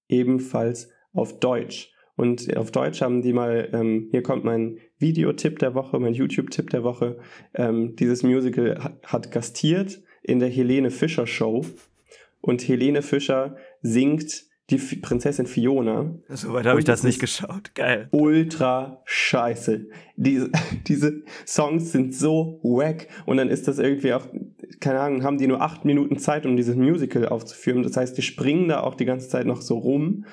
ebenfalls auf Deutsch. Und auf Deutsch haben die mal, ähm, hier kommt mein Videotipp der Woche, mein YouTube-Tipp der Woche. Ähm, dieses Musical hat, gastiert in der Helene Fischer Show. Und Helene Fischer singt die F Prinzessin Fiona. Soweit habe ich das nicht geschaut. Geil. Ultra scheiße. Diese, diese Songs sind so wack. Und dann ist das irgendwie auch, keine Ahnung, haben die nur acht Minuten Zeit, um dieses Musical aufzuführen. Das heißt, die springen da auch die ganze Zeit noch so rum.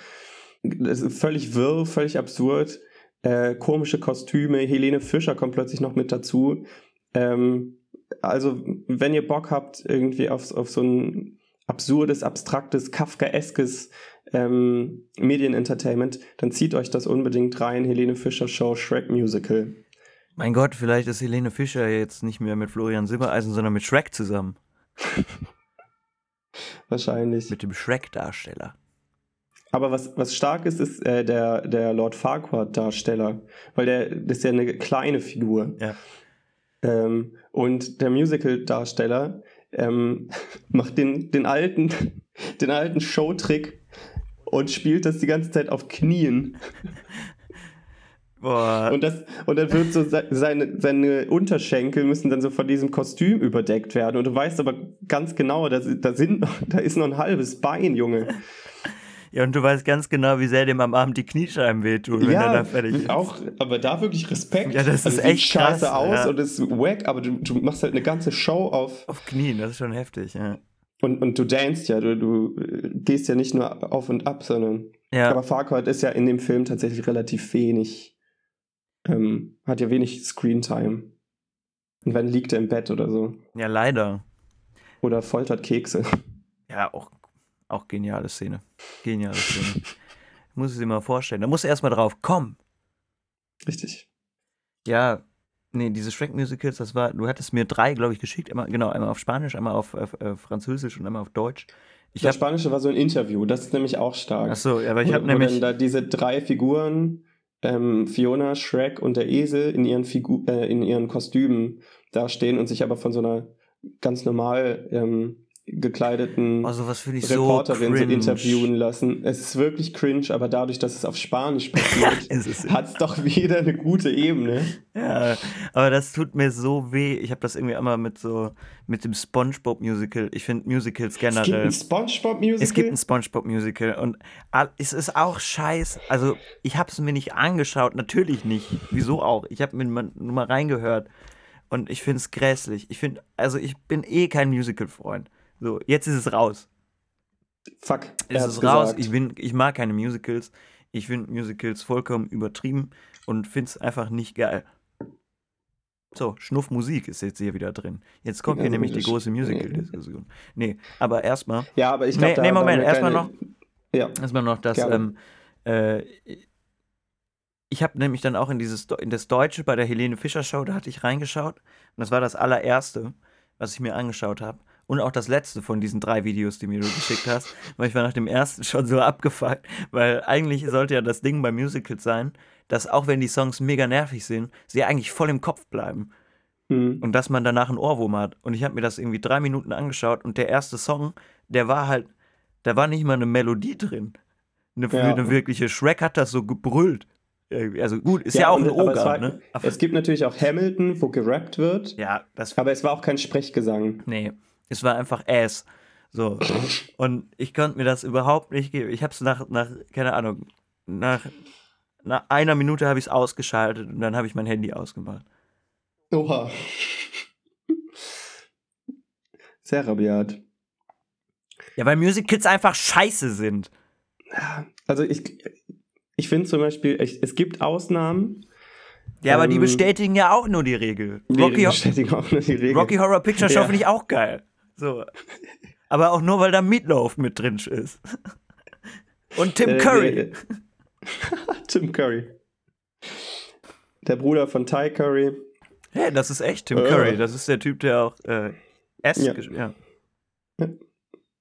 Völlig wirr, völlig absurd. Äh, komische Kostüme. Helene Fischer kommt plötzlich noch mit dazu. Ähm, also, wenn ihr Bock habt, irgendwie auf, auf so ein absurdes, abstraktes, Kafkaeskes ähm, Medienentertainment, dann zieht euch das unbedingt rein. Helene Fischer Show, Shrek Musical. Mein Gott, vielleicht ist Helene Fischer jetzt nicht mehr mit Florian Silbereisen, sondern mit Shrek zusammen. Wahrscheinlich. Mit dem Shrek-Darsteller. Aber was, was stark ist, ist äh, der, der Lord Farquaad-Darsteller, weil der das ist ja eine kleine Figur. Ja. Ähm, und der Musical-Darsteller ähm, macht den, den alten, den alten Showtrick und spielt das die ganze Zeit auf Knien. Boah. Und, das, und dann wird so seine, seine Unterschenkel müssen dann so von diesem Kostüm überdeckt werden. Und du weißt aber ganz genau, da, da, sind, da ist noch ein halbes Bein, Junge. Ja, und du weißt ganz genau, wie sehr dem am Abend die Kniescheiben wehtun, wenn ja, er da fertig ist. auch, aber da wirklich Respekt. Ja, das ist also, echt sieht scheiße krass, aus ja. und ist wack, aber du, du machst halt eine ganze Show auf. Auf Knien, das ist schon heftig, ja. Und, und du danst ja, du, du gehst ja nicht nur auf und ab, sondern. Ja, Aber Farquaad ist ja in dem Film tatsächlich relativ wenig. Ähm, hat ja wenig Screentime. Und wenn liegt er im Bett oder so. ja leider. Oder foltert Kekse. Ja, auch, auch geniale Szene. Geniale Szene. Muss es dir mal vorstellen. Da musst du erstmal drauf kommen. Richtig. Ja, nee, diese Shrek-Musicals, das war, du hattest mir drei, glaube ich, geschickt. Einmal, genau, einmal auf Spanisch, einmal auf, auf, äh, Französisch und einmal auf Deutsch. Ich das habe, Spanische war so ein Interview, das ist nämlich auch stark. achso, aber ich habe nämlich, dann da diese drei Figuren, ähm, Fiona, Shrek und der Esel in ihren, Figu äh, in ihren Kostümen dastehen und sich aber von so einer ganz normal ähm, gekleideten oh, sowas finde ich so Reporterin so interviewen lassen. Es ist wirklich cringe, aber dadurch, dass es auf Spanisch passiert, hat es doch wieder eine gute Ebene. ja, aber das tut mir so weh. Ich habe das irgendwie einmal mit so, mit dem Spongebob-Musical. Ich finde Musicals Es gibt generell. ein Spongebob-Musical. Es gibt ein SpongeBob-Musical und all- es ist auch scheiß. Also, ich habe es mir nicht angeschaut, natürlich nicht. Wieso auch? Ich habe mir nur mal reingehört und ich finde es grässlich. Ich finde, also ich bin eh kein Musical-Freund. So, jetzt ist es raus. Fuck. Es ist raus. gesagt. Ich, bin, ich mag keine Musicals. Ich finde Musicals vollkommen übertrieben und finde es einfach nicht geil. So, Schnuffmusik ist jetzt hier wieder drin. Jetzt kommt hier Also, nämlich die große Musical-Diskussion. Nee, aber erstmal, Ja, aber ich Nee, glaube, nee, Moment, erstmal noch. Ja, erstmal noch das, Gerne. ähm, äh, ich habe nämlich dann auch in dieses in das Deutsche bei der Helene Fischer Show, da hatte ich reingeschaut und das war das allererste, was ich mir angeschaut habe und auch das letzte von diesen drei Videos, die mir du geschickt hast, weil ich war nach dem ersten schon so abgefuckt, weil eigentlich sollte ja das Ding bei Musicals sein, dass auch wenn die Songs mega nervig sind, sie eigentlich voll im Kopf bleiben hm. und dass man danach einen Ohrwurm hat. Und ich habe mir das irgendwie drei Minuten angeschaut und der erste Song, der war halt, da war nicht mal eine Melodie drin. Eine, Ja. eine wirkliche. Shrek hat das so gebrüllt. Irgendwie. Also gut, ist ja, auch und- ein es Oger, war- ne? Es gibt natürlich auch Hamilton, wo gerappt wird, ja, das. aber es war auch kein Sprechgesang. Nee, es war einfach Ass. So. Und ich konnte mir das überhaupt nicht geben. Ich habe es nach, nach, keine Ahnung, nach, nach einer Minute habe ich es ausgeschaltet und dann habe ich mein Handy ausgemacht. Oha. Sehr rabiat. Ja, weil Musicals einfach scheiße sind. Also ich, ich finde zum Beispiel, ich, es gibt Ausnahmen. Ja, aber die Ähm, bestätigen ja auch nur die Regel. Die Rocky, bestätigen auch nur die Regel. Rocky Horror Picture Show Ja. finde ich auch geil. So. Aber auch nur, weil da Meatloaf mit drin ist. Und Tim Äh, Curry. der- Tim Curry. Der Bruder von Ty Curry. Hey, das ist echt Tim Äh. Curry. Das ist der Typ, der auch äh, S Ja. ja. Ja.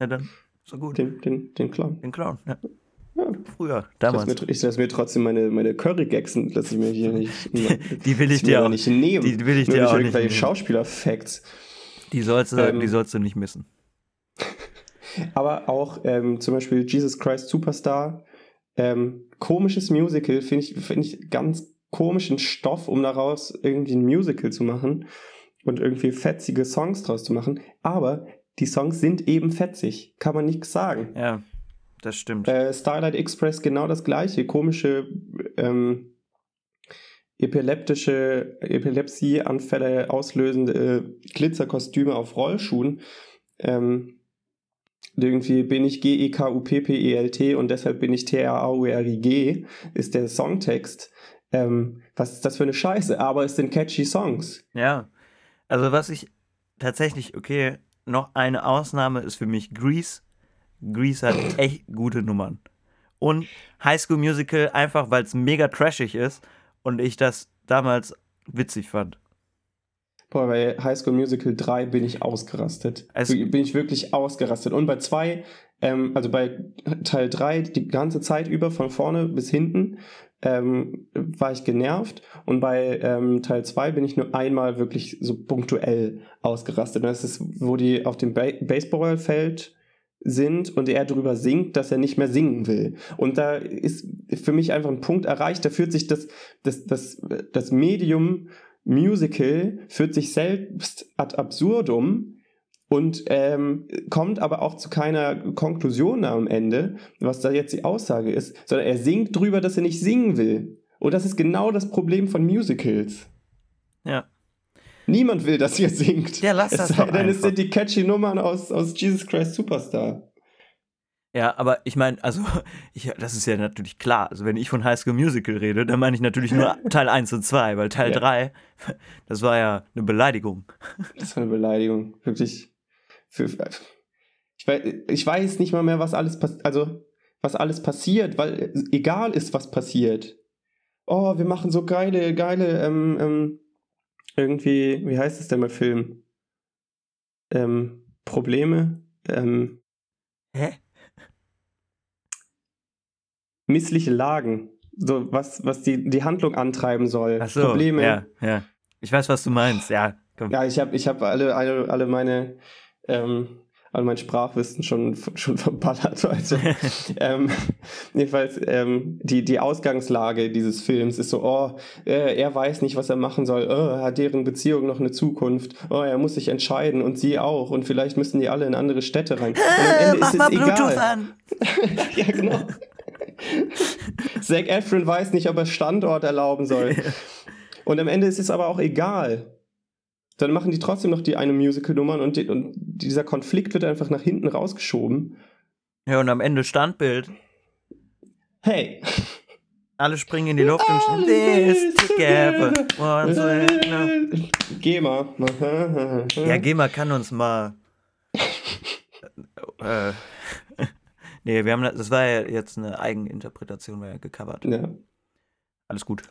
Ja, dann. So gut. Den, den, den Clown. Den Clown. Ja. Ja. Früher, Ich damals. lasse mir, ich lass mir trotzdem meine, meine Curry-Gags, lasse ich mir hier nicht, Die will ich dir auch nicht nehmen. Die will ich Nur dir auch nicht. Schauspieler-Facts. Die sollst, du, Ähm, die sollst du nicht missen. Aber auch ähm, zum Beispiel Jesus Christ Superstar. Ähm, komisches Musical, finde ich, find ich ganz komischen Stoff, um daraus irgendwie ein Musical zu machen und irgendwie fetzige Songs draus zu machen. Aber die Songs sind eben fetzig, kann man nichts sagen. Ja, das stimmt. Äh, Starlight Express genau das gleiche, komische ähm, epileptische Epilepsieanfälle auslösende Glitzerkostüme auf Rollschuhen. Ähm, irgendwie bin ich G-E-K-U-P-P-E-L-T und deshalb bin ich T-R-A-U-R-I-G, ist der Songtext. Ähm, was ist das für eine Scheiße? Aber es sind catchy Songs. Ja. Also was ich tatsächlich, okay, noch eine Ausnahme ist für mich Grease. Grease hat echt gute Nummern. Und High School Musical einfach, weil es mega trashig ist und ich das damals witzig fand. Boah, bei High School Musical 3 bin ich ausgerastet. Also- bin ich wirklich ausgerastet. Und bei 2, ähm, also bei Teil 3, die ganze Zeit über, von vorne bis hinten, ähm, war ich genervt. Und bei ähm, Teil 2 bin ich nur einmal wirklich so punktuell ausgerastet. Und das ist, wo die auf dem ba Baseballfeld sind und er darüber singt, dass er nicht mehr singen will. Und da ist für mich einfach ein Punkt erreicht, da führt sich das, das, das, das Medium Musical führt sich selbst ad absurdum und ähm, kommt aber auch zu keiner Konklusion am Ende, was da jetzt die Aussage ist, sondern er singt drüber, dass er nicht singen will. Und das ist genau das Problem von Musicals. Ja. Niemand will, dass ihr singt. Ja, lass es das sei doch denn, es sind die catchy Nummern aus, aus Jesus Christ Superstar. Ja, aber ich meine, also, ich, das ist ja natürlich klar. Also, wenn ich von High School Musical rede, dann meine ich natürlich nur Teil 1 und 2, weil Teil Ja. 3, das war ja eine Beleidigung. Das war eine Beleidigung. Wirklich. Für, ich, weiß, ich weiß nicht mal mehr, was alles passiert. Also, was alles passiert, weil egal ist, was passiert. Oh, wir machen so geile, geile, ähm, ähm, irgendwie, wie heißt es denn bei Film? Ähm, Probleme? Ähm, Hä? missliche Lagen. So, was, was die, die Handlung antreiben soll. Ach so, Probleme. ja, ja. Ich weiß, was du meinst, ja. Komm. Ja, ich habe ich hab alle, alle, alle meine ähm, alle mein Sprachwissen schon, schon verballert heute. ähm, jedenfalls, ähm, die, die Ausgangslage dieses Films ist so, oh, äh, er weiß nicht, was er machen soll, oh, hat deren Beziehung noch eine Zukunft, oh, er muss sich entscheiden und sie auch und vielleicht müssen die alle in andere Städte rein. Und am Ende Mach ist mal es Bluetooth egal. an. ja, genau. Zac Efron weiß nicht, ob er Standort erlauben soll. Und am Ende ist es aber auch egal. Dann machen die trotzdem noch die eine Musical-Nummer und, die, und dieser Konflikt wird einfach nach hinten rausgeschoben. Ja, und am Ende Standbild. Hey, Alle springen in die Luft und Alle this together. Once mal. Ja, GEMA kann uns mal. äh, nee, wir haben das, das war ja jetzt eine Eigeninterpretation, war ja gecovert. ja, Alles gut.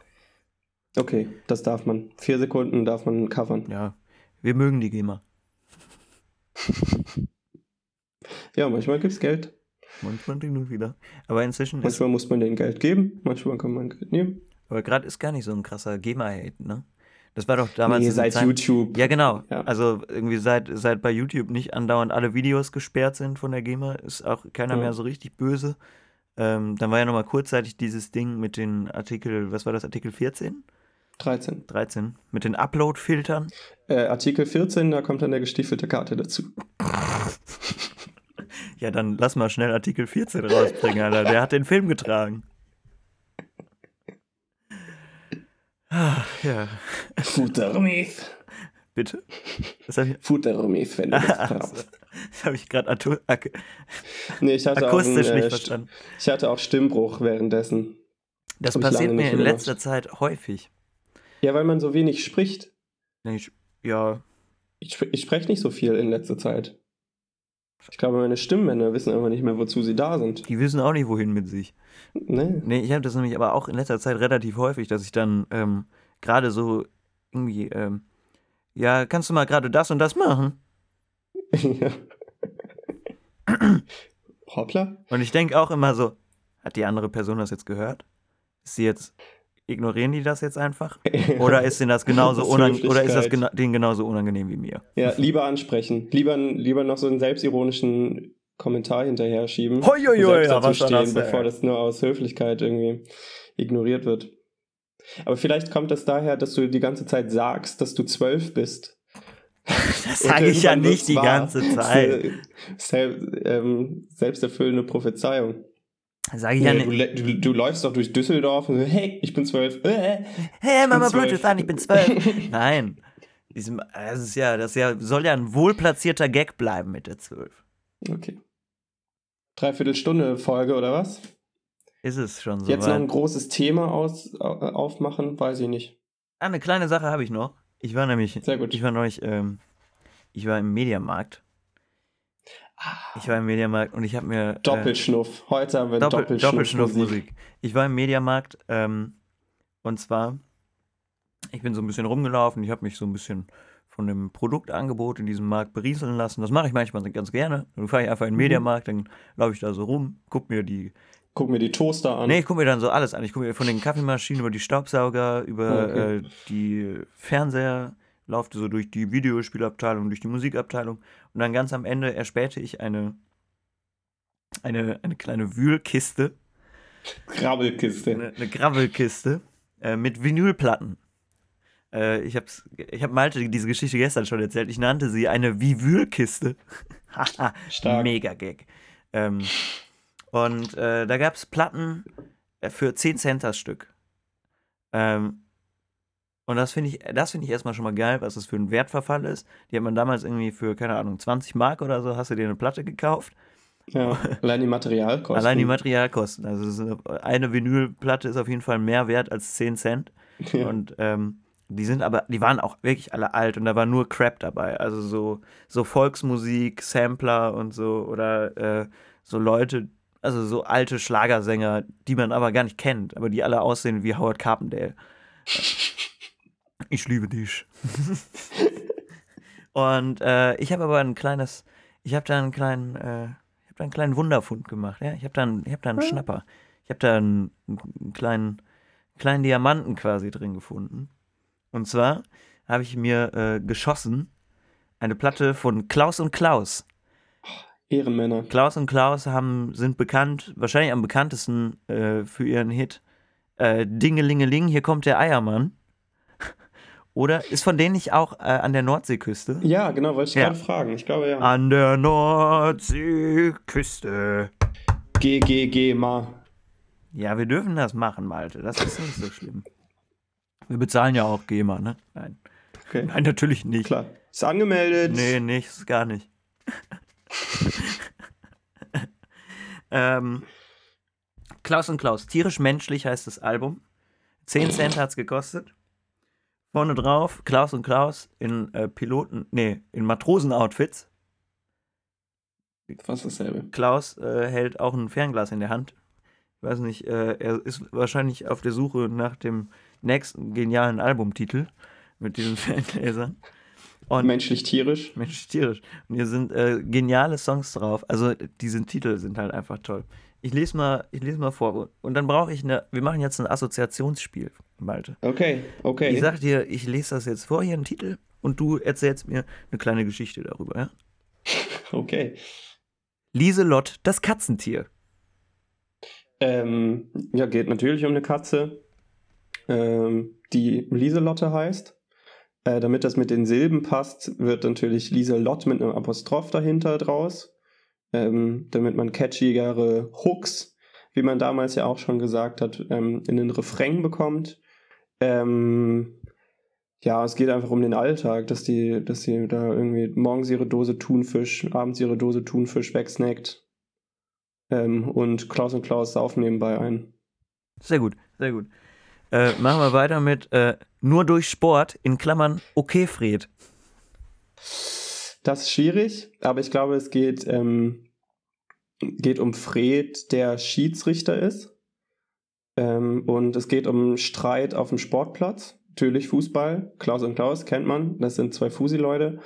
Okay, das darf man. Vier Sekunden darf man covern. Ja, wir mögen die GEMA. Ja, manchmal gibt's Geld. Manchmal und wieder. Aber inzwischen ist. Manchmal muss man denen Geld geben, manchmal kann man Geld nehmen. Aber gerade ist gar nicht so ein krasser GEMA-Hate, ne? Das war doch damals. Nee, seit Zeit- YouTube. Ja, genau. Ja. Also irgendwie seit, seit bei YouTube nicht andauernd alle Videos gesperrt sind von der GEMA, ist auch keiner Ja. mehr so richtig böse. Ähm, dann war ja nochmal kurzzeitig dieses Ding mit den Artikel, was war das, Artikel 14? 13. 13? Mit den Upload-Filtern. Äh, Artikel 14, da kommt dann der gestiefelte Karte dazu. Ja, dann lass mal schnell Artikel 14 rausbringen, Alter. Der hat den Film getragen. Ah, ja, Futtermith. bitte? Das habe ich, Futtermith, wenn du das das brauchst. hab ich gerade ak Nee, ich hatte, auch akustisch einen, nicht äh, verstanden. ich hatte auch Stimmbruch währenddessen. Das hab passiert mir nicht in letzter Zeit häufig. Ja, weil man so wenig spricht. Ich, ja, Ich, ich spreche nicht so viel in letzter Zeit. Ich glaube, meine Stimmbänder wissen einfach nicht mehr, wozu sie da sind. die wissen auch nicht, wohin mit sich. Nee. Nee, ich habe das nämlich aber auch in letzter Zeit relativ häufig, dass ich dann ähm, gerade so irgendwie, ähm, ja, kannst du mal gerade das und das machen? ja. Hoppla. Und ich denke auch immer so, Hat die andere Person das jetzt gehört? Ist sie jetzt, ignorieren die das jetzt einfach? Oder ist denen das genauso Das unangenehm, oder ist das gena denen genauso unangenehm wie mir? Ja, lieber ansprechen. Lieber, lieber noch so einen selbstironischen Kommentar hinterher schieben. Hoi, hoi, hoi, ja, was das stehen, denn? bevor das nur aus Höflichkeit irgendwie ignoriert wird. Aber vielleicht kommt das daher, dass du die ganze Zeit sagst, dass du zwölf bist. Das sage ich ja nicht die wahr. ganze Zeit. Ähm, selbsterfüllende Prophezeiung. Sage ich ja du, nicht. le- du, du läufst doch durch Düsseldorf und so, hey, ich bin zwölf. Äh, Hey, Mama bin zwölf. Bluetooth an, ich bin zwölf. Nein. Diesem, das ist ja, das ist ja, soll ja ein wohlplatzierter Gag bleiben mit der zwölf. okay. Dreiviertelstunde Folge oder was? Ist es schon so Jetzt noch ein weit? großes Thema aus, au- aufmachen, weiß ich nicht. Ah, eine kleine Sache habe ich noch. Ich war nämlich, Sehr gut. ich war neulich, ähm, ich war im Mediamarkt. Ich war im Mediamarkt und ich habe mir äh, Doppelschnuff. Heute haben wir Doppel, Doppelschnuff. Doppelschnuffmusik. Ich war im Mediamarkt ähm, und zwar, ich bin so ein bisschen rumgelaufen, ich habe mich so ein bisschen von dem Produktangebot in diesem Markt berieseln lassen. Das mache ich manchmal ganz gerne. Dann fahre ich einfach in den Mhm. Mediamarkt, dann laufe ich da so rum, guck mir die. Guck mir die Toaster an. Nee, ich gucke mir dann so alles an. Ich gucke mir von den Kaffeemaschinen über die Staubsauger, über Okay. äh, die Fernseher, laufte so durch die Videospielabteilung, durch die Musikabteilung und dann ganz am Ende erspähte ich eine, eine, eine kleine Wühlkiste Krabbelkiste. eine, eine Gravelkiste äh, mit Vinylplatten. Äh, ich habe ich hab Malte diese Geschichte gestern schon erzählt. Ich nannte sie eine Vivülkiste. Haha, mega Gag. Ähm, und äh, da gab es Platten äh, für 10 Cent das Stück. Ähm, und das finde ich, das finde ich erstmal schon mal geil, was das für ein Wertverfall ist. Die hat man damals irgendwie für, keine Ahnung, 20 Mark oder so, hast du dir eine Platte gekauft. Ja, allein die Materialkosten. Allein die Materialkosten. Also eine Vinylplatte ist auf jeden Fall mehr wert als 10 Cent. Ja. Und ähm, die sind aber, die waren auch wirklich alle alt und da war nur Crap dabei. Also so, so Volksmusik, Sampler und so oder äh, so Leute, also so alte Schlagersänger, die man aber gar nicht kennt, aber die alle aussehen wie Howard Carpendale. Ich liebe dich. und äh, ich habe aber ein kleines, ich habe da einen kleinen, äh, ich habe da einen kleinen Wunderfund gemacht. Ja, ich habe da, einen, ich habe da einen Schnapper. Ich habe da einen, einen kleinen, kleinen Diamanten quasi drin gefunden. Und zwar habe ich mir äh, geschossen eine Platte von Klaus und Klaus. Ehrenmänner. Klaus und Klaus haben, sind bekannt, wahrscheinlich am bekanntesten äh, für ihren Hit äh, Dingelingeling, hier kommt der Eiermann. Oder ist von denen nicht auch äh, an der Nordseeküste? Ja, genau, wollte ich Ja. gerade fragen. Ich glaube ja. An der Nordseeküste. GGG Ma. Ja, wir dürfen das machen, Malte. Das ist nicht so schlimm. Wir bezahlen ja auch GEMA, ne? Nein. Okay, Nein, natürlich nicht. klar. Ist angemeldet. Nee, nichts, gar nicht. ähm, Klaus und Klaus, tierisch menschlich heißt das Album. 10 Cent hat's gekostet. Vorne drauf, Klaus und Klaus in äh, Piloten, nee, in Matrosenoutfits. Fast dasselbe. Klaus äh, hält auch ein Fernglas in der Hand. Ich weiß nicht, äh, er ist wahrscheinlich auf der Suche nach dem nächsten genialen Albumtitel mit diesen Ferngläsern. Und Menschlich tierisch. Mensch, tierisch. Und hier sind äh, geniale Songs drauf. Also diese Titel sind halt einfach toll. Ich lese mal, ich lese mal vor. Und dann brauche ich eine. Wir machen jetzt ein Assoziationsspiel, Malte. Okay, okay. Ich sag dir, ich lese das jetzt vor, hier einen Titel, und du erzählst mir eine kleine Geschichte darüber, ja? okay. Lieselott, das Katzentier. Ähm, ja, geht natürlich um eine Katze, ähm, die Lieselotte heißt. Äh, damit das mit den Silben passt, wird natürlich Lieselott mit einem Apostroph dahinter draus. Ähm, damit man catchigere Hooks, wie man damals ja auch schon gesagt hat, ähm, in den Refrain bekommt. Ähm, ja, es geht einfach um den Alltag, dass die, dass sie da irgendwie morgens ihre Dose Thunfisch, abends ihre Dose Thunfisch wegsnackt. Ähm, und Klaus und Klaus saufen nebenbei ein. Sehr gut, sehr gut. Äh, machen wir weiter mit äh, Nur durch Sport, in Klammern, okay, Fred. Das ist schwierig, aber ich glaube, es geht, ähm, geht um Fred, der Schiedsrichter ist. Ähm, und es geht um Streit auf dem Sportplatz. Natürlich Fußball. Klaus und Klaus kennt man. Das sind zwei Fusi-Leute.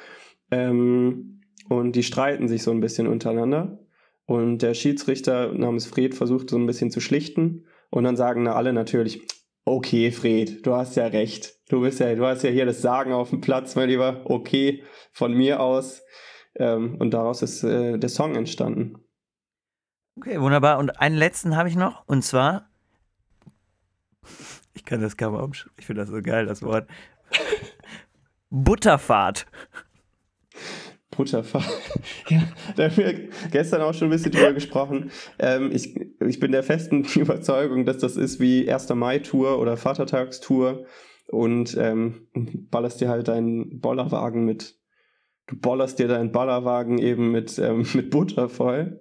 Ähm, und die streiten sich so ein bisschen untereinander. Und der Schiedsrichter namens Fred versucht so ein bisschen zu schlichten. Und dann sagen alle natürlich, okay, Fred, du hast ja recht. Du bist ja, du hast ja hier das Sagen auf dem Platz, mein Lieber. Okay, von mir aus. Ähm, und daraus ist äh, der Song entstanden. Okay, wunderbar. Und einen letzten habe ich noch. Und zwar, ich kann das kaum umschreiben. Ich finde das so geil, das Wort. Butterfahrt. Butterfahrt. ja, da haben wir gestern auch schon ein bisschen drüber gesprochen. Ähm, ich, ich bin der festen Überzeugung, dass das ist wie 1. Mai-Tour oder Vatertagstour und ähm, ballerst dir halt deinen Bollerwagen mit, du bollerst dir deinen Bollerwagen eben mit, ähm, mit Butter voll.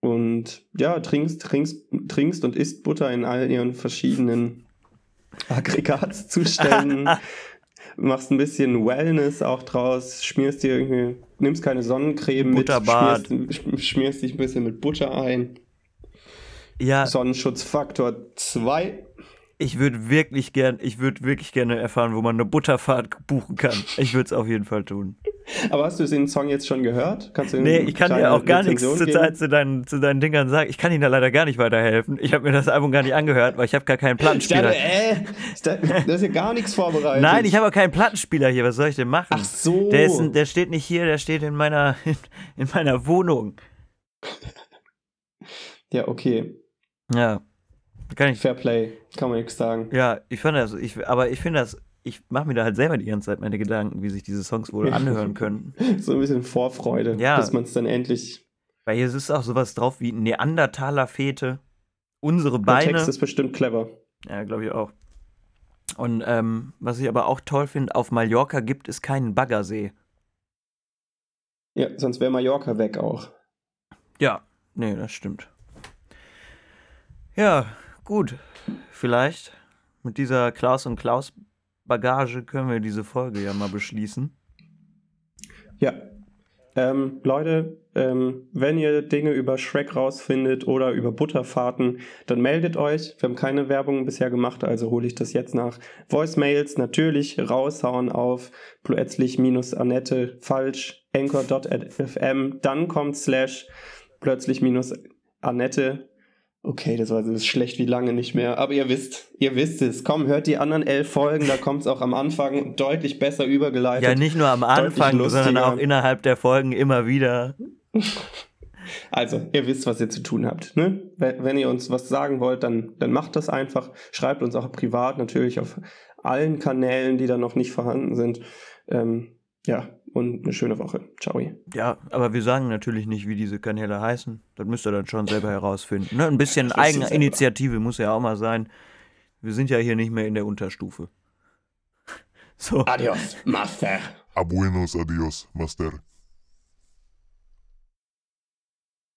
Und ja, trinkst, trinkst, trinkst und isst Butter in all ihren verschiedenen Aggregatzuständen. Machst ein bisschen Wellness auch draus, schmierst dir irgendwie, nimmst keine Sonnencreme Butterbad. mit, schmierst, schmierst dich ein bisschen mit Butter ein. Ja, Sonnenschutzfaktor 2. ich würde wirklich gern, ich würde wirklich gerne erfahren, wo man eine Butterfahrt buchen kann. Ich würde es auf jeden Fall tun. Aber hast du den Song jetzt schon gehört? Kannst du Nee, ich kann dir auch gar nichts zur? Zeit zu deinen, zu deinen Dingern sagen. Ich kann Ihnen da leider gar nicht weiterhelfen. Ich habe mir das Album gar nicht angehört, weil ich habe gar keinen Ich dachte, Plattenspieler. äh, ich dachte, da ist ja gar nichts vorbereitet. Nein, ich habe auch keinen Plattenspieler hier. Was soll ich denn machen? Ach so. Der, ist, der steht nicht hier, der steht in meiner, in meiner Wohnung. Ja, okay. Ja. Kann ich. Fair Play. Kann man nichts sagen. Ja, ich fand das, ich, aber ich finde das, ich mache mir da halt selber die ganze Zeit meine Gedanken, wie sich diese Songs wohl anhören können. So ein bisschen Vorfreude, Ja. bis man es dann endlich. Weil hier ist auch sowas drauf wie Neandertaler-Fete, unsere Der Beine. Text ist bestimmt clever. Ja, glaube ich auch. Und ähm, was ich aber auch toll finde, auf Mallorca gibt es keinen Baggersee. Ja, sonst wäre Mallorca weg auch. Ja, nee, das stimmt. Ja, gut. Vielleicht mit dieser Klaus und Klaus Bagage können wir diese Folge ja mal beschließen. Ja. Ähm, Leute, ähm, wenn ihr Dinge über Shrek rausfindet oder über Butterfahrten, dann meldet euch. Wir haben keine Werbung bisher gemacht, also hole ich das jetzt nach. Voicemails natürlich raushauen auf plötzlich minus Annette falsch anchor.fm, dann kommt slash plötzlich minus Annette. Okay, das war ist schlecht wie lange nicht mehr, aber ihr wisst, ihr wisst es. Komm, hört die anderen elf Folgen, da kommt es auch am Anfang deutlich besser übergeleitet. Ja, nicht nur am Anfang, sondern auch innerhalb der Folgen immer wieder. Also, ihr wisst, was ihr zu tun habt. Ne? Wenn, wenn ihr uns was sagen wollt, dann, dann macht das einfach. Schreibt uns auch privat natürlich auf allen Kanälen, die da noch nicht vorhanden sind. Ähm, ja, und eine schöne Woche. Ciao. Ja, aber wir sagen natürlich nicht, wie diese Kanäle heißen. Das müsst ihr dann schon selber herausfinden. Ne? Ein bisschen Eigeninitiative muss ja auch mal sein. Wir sind ja hier nicht mehr in der Unterstufe. So. Adios, Master. A buenos adios, Master.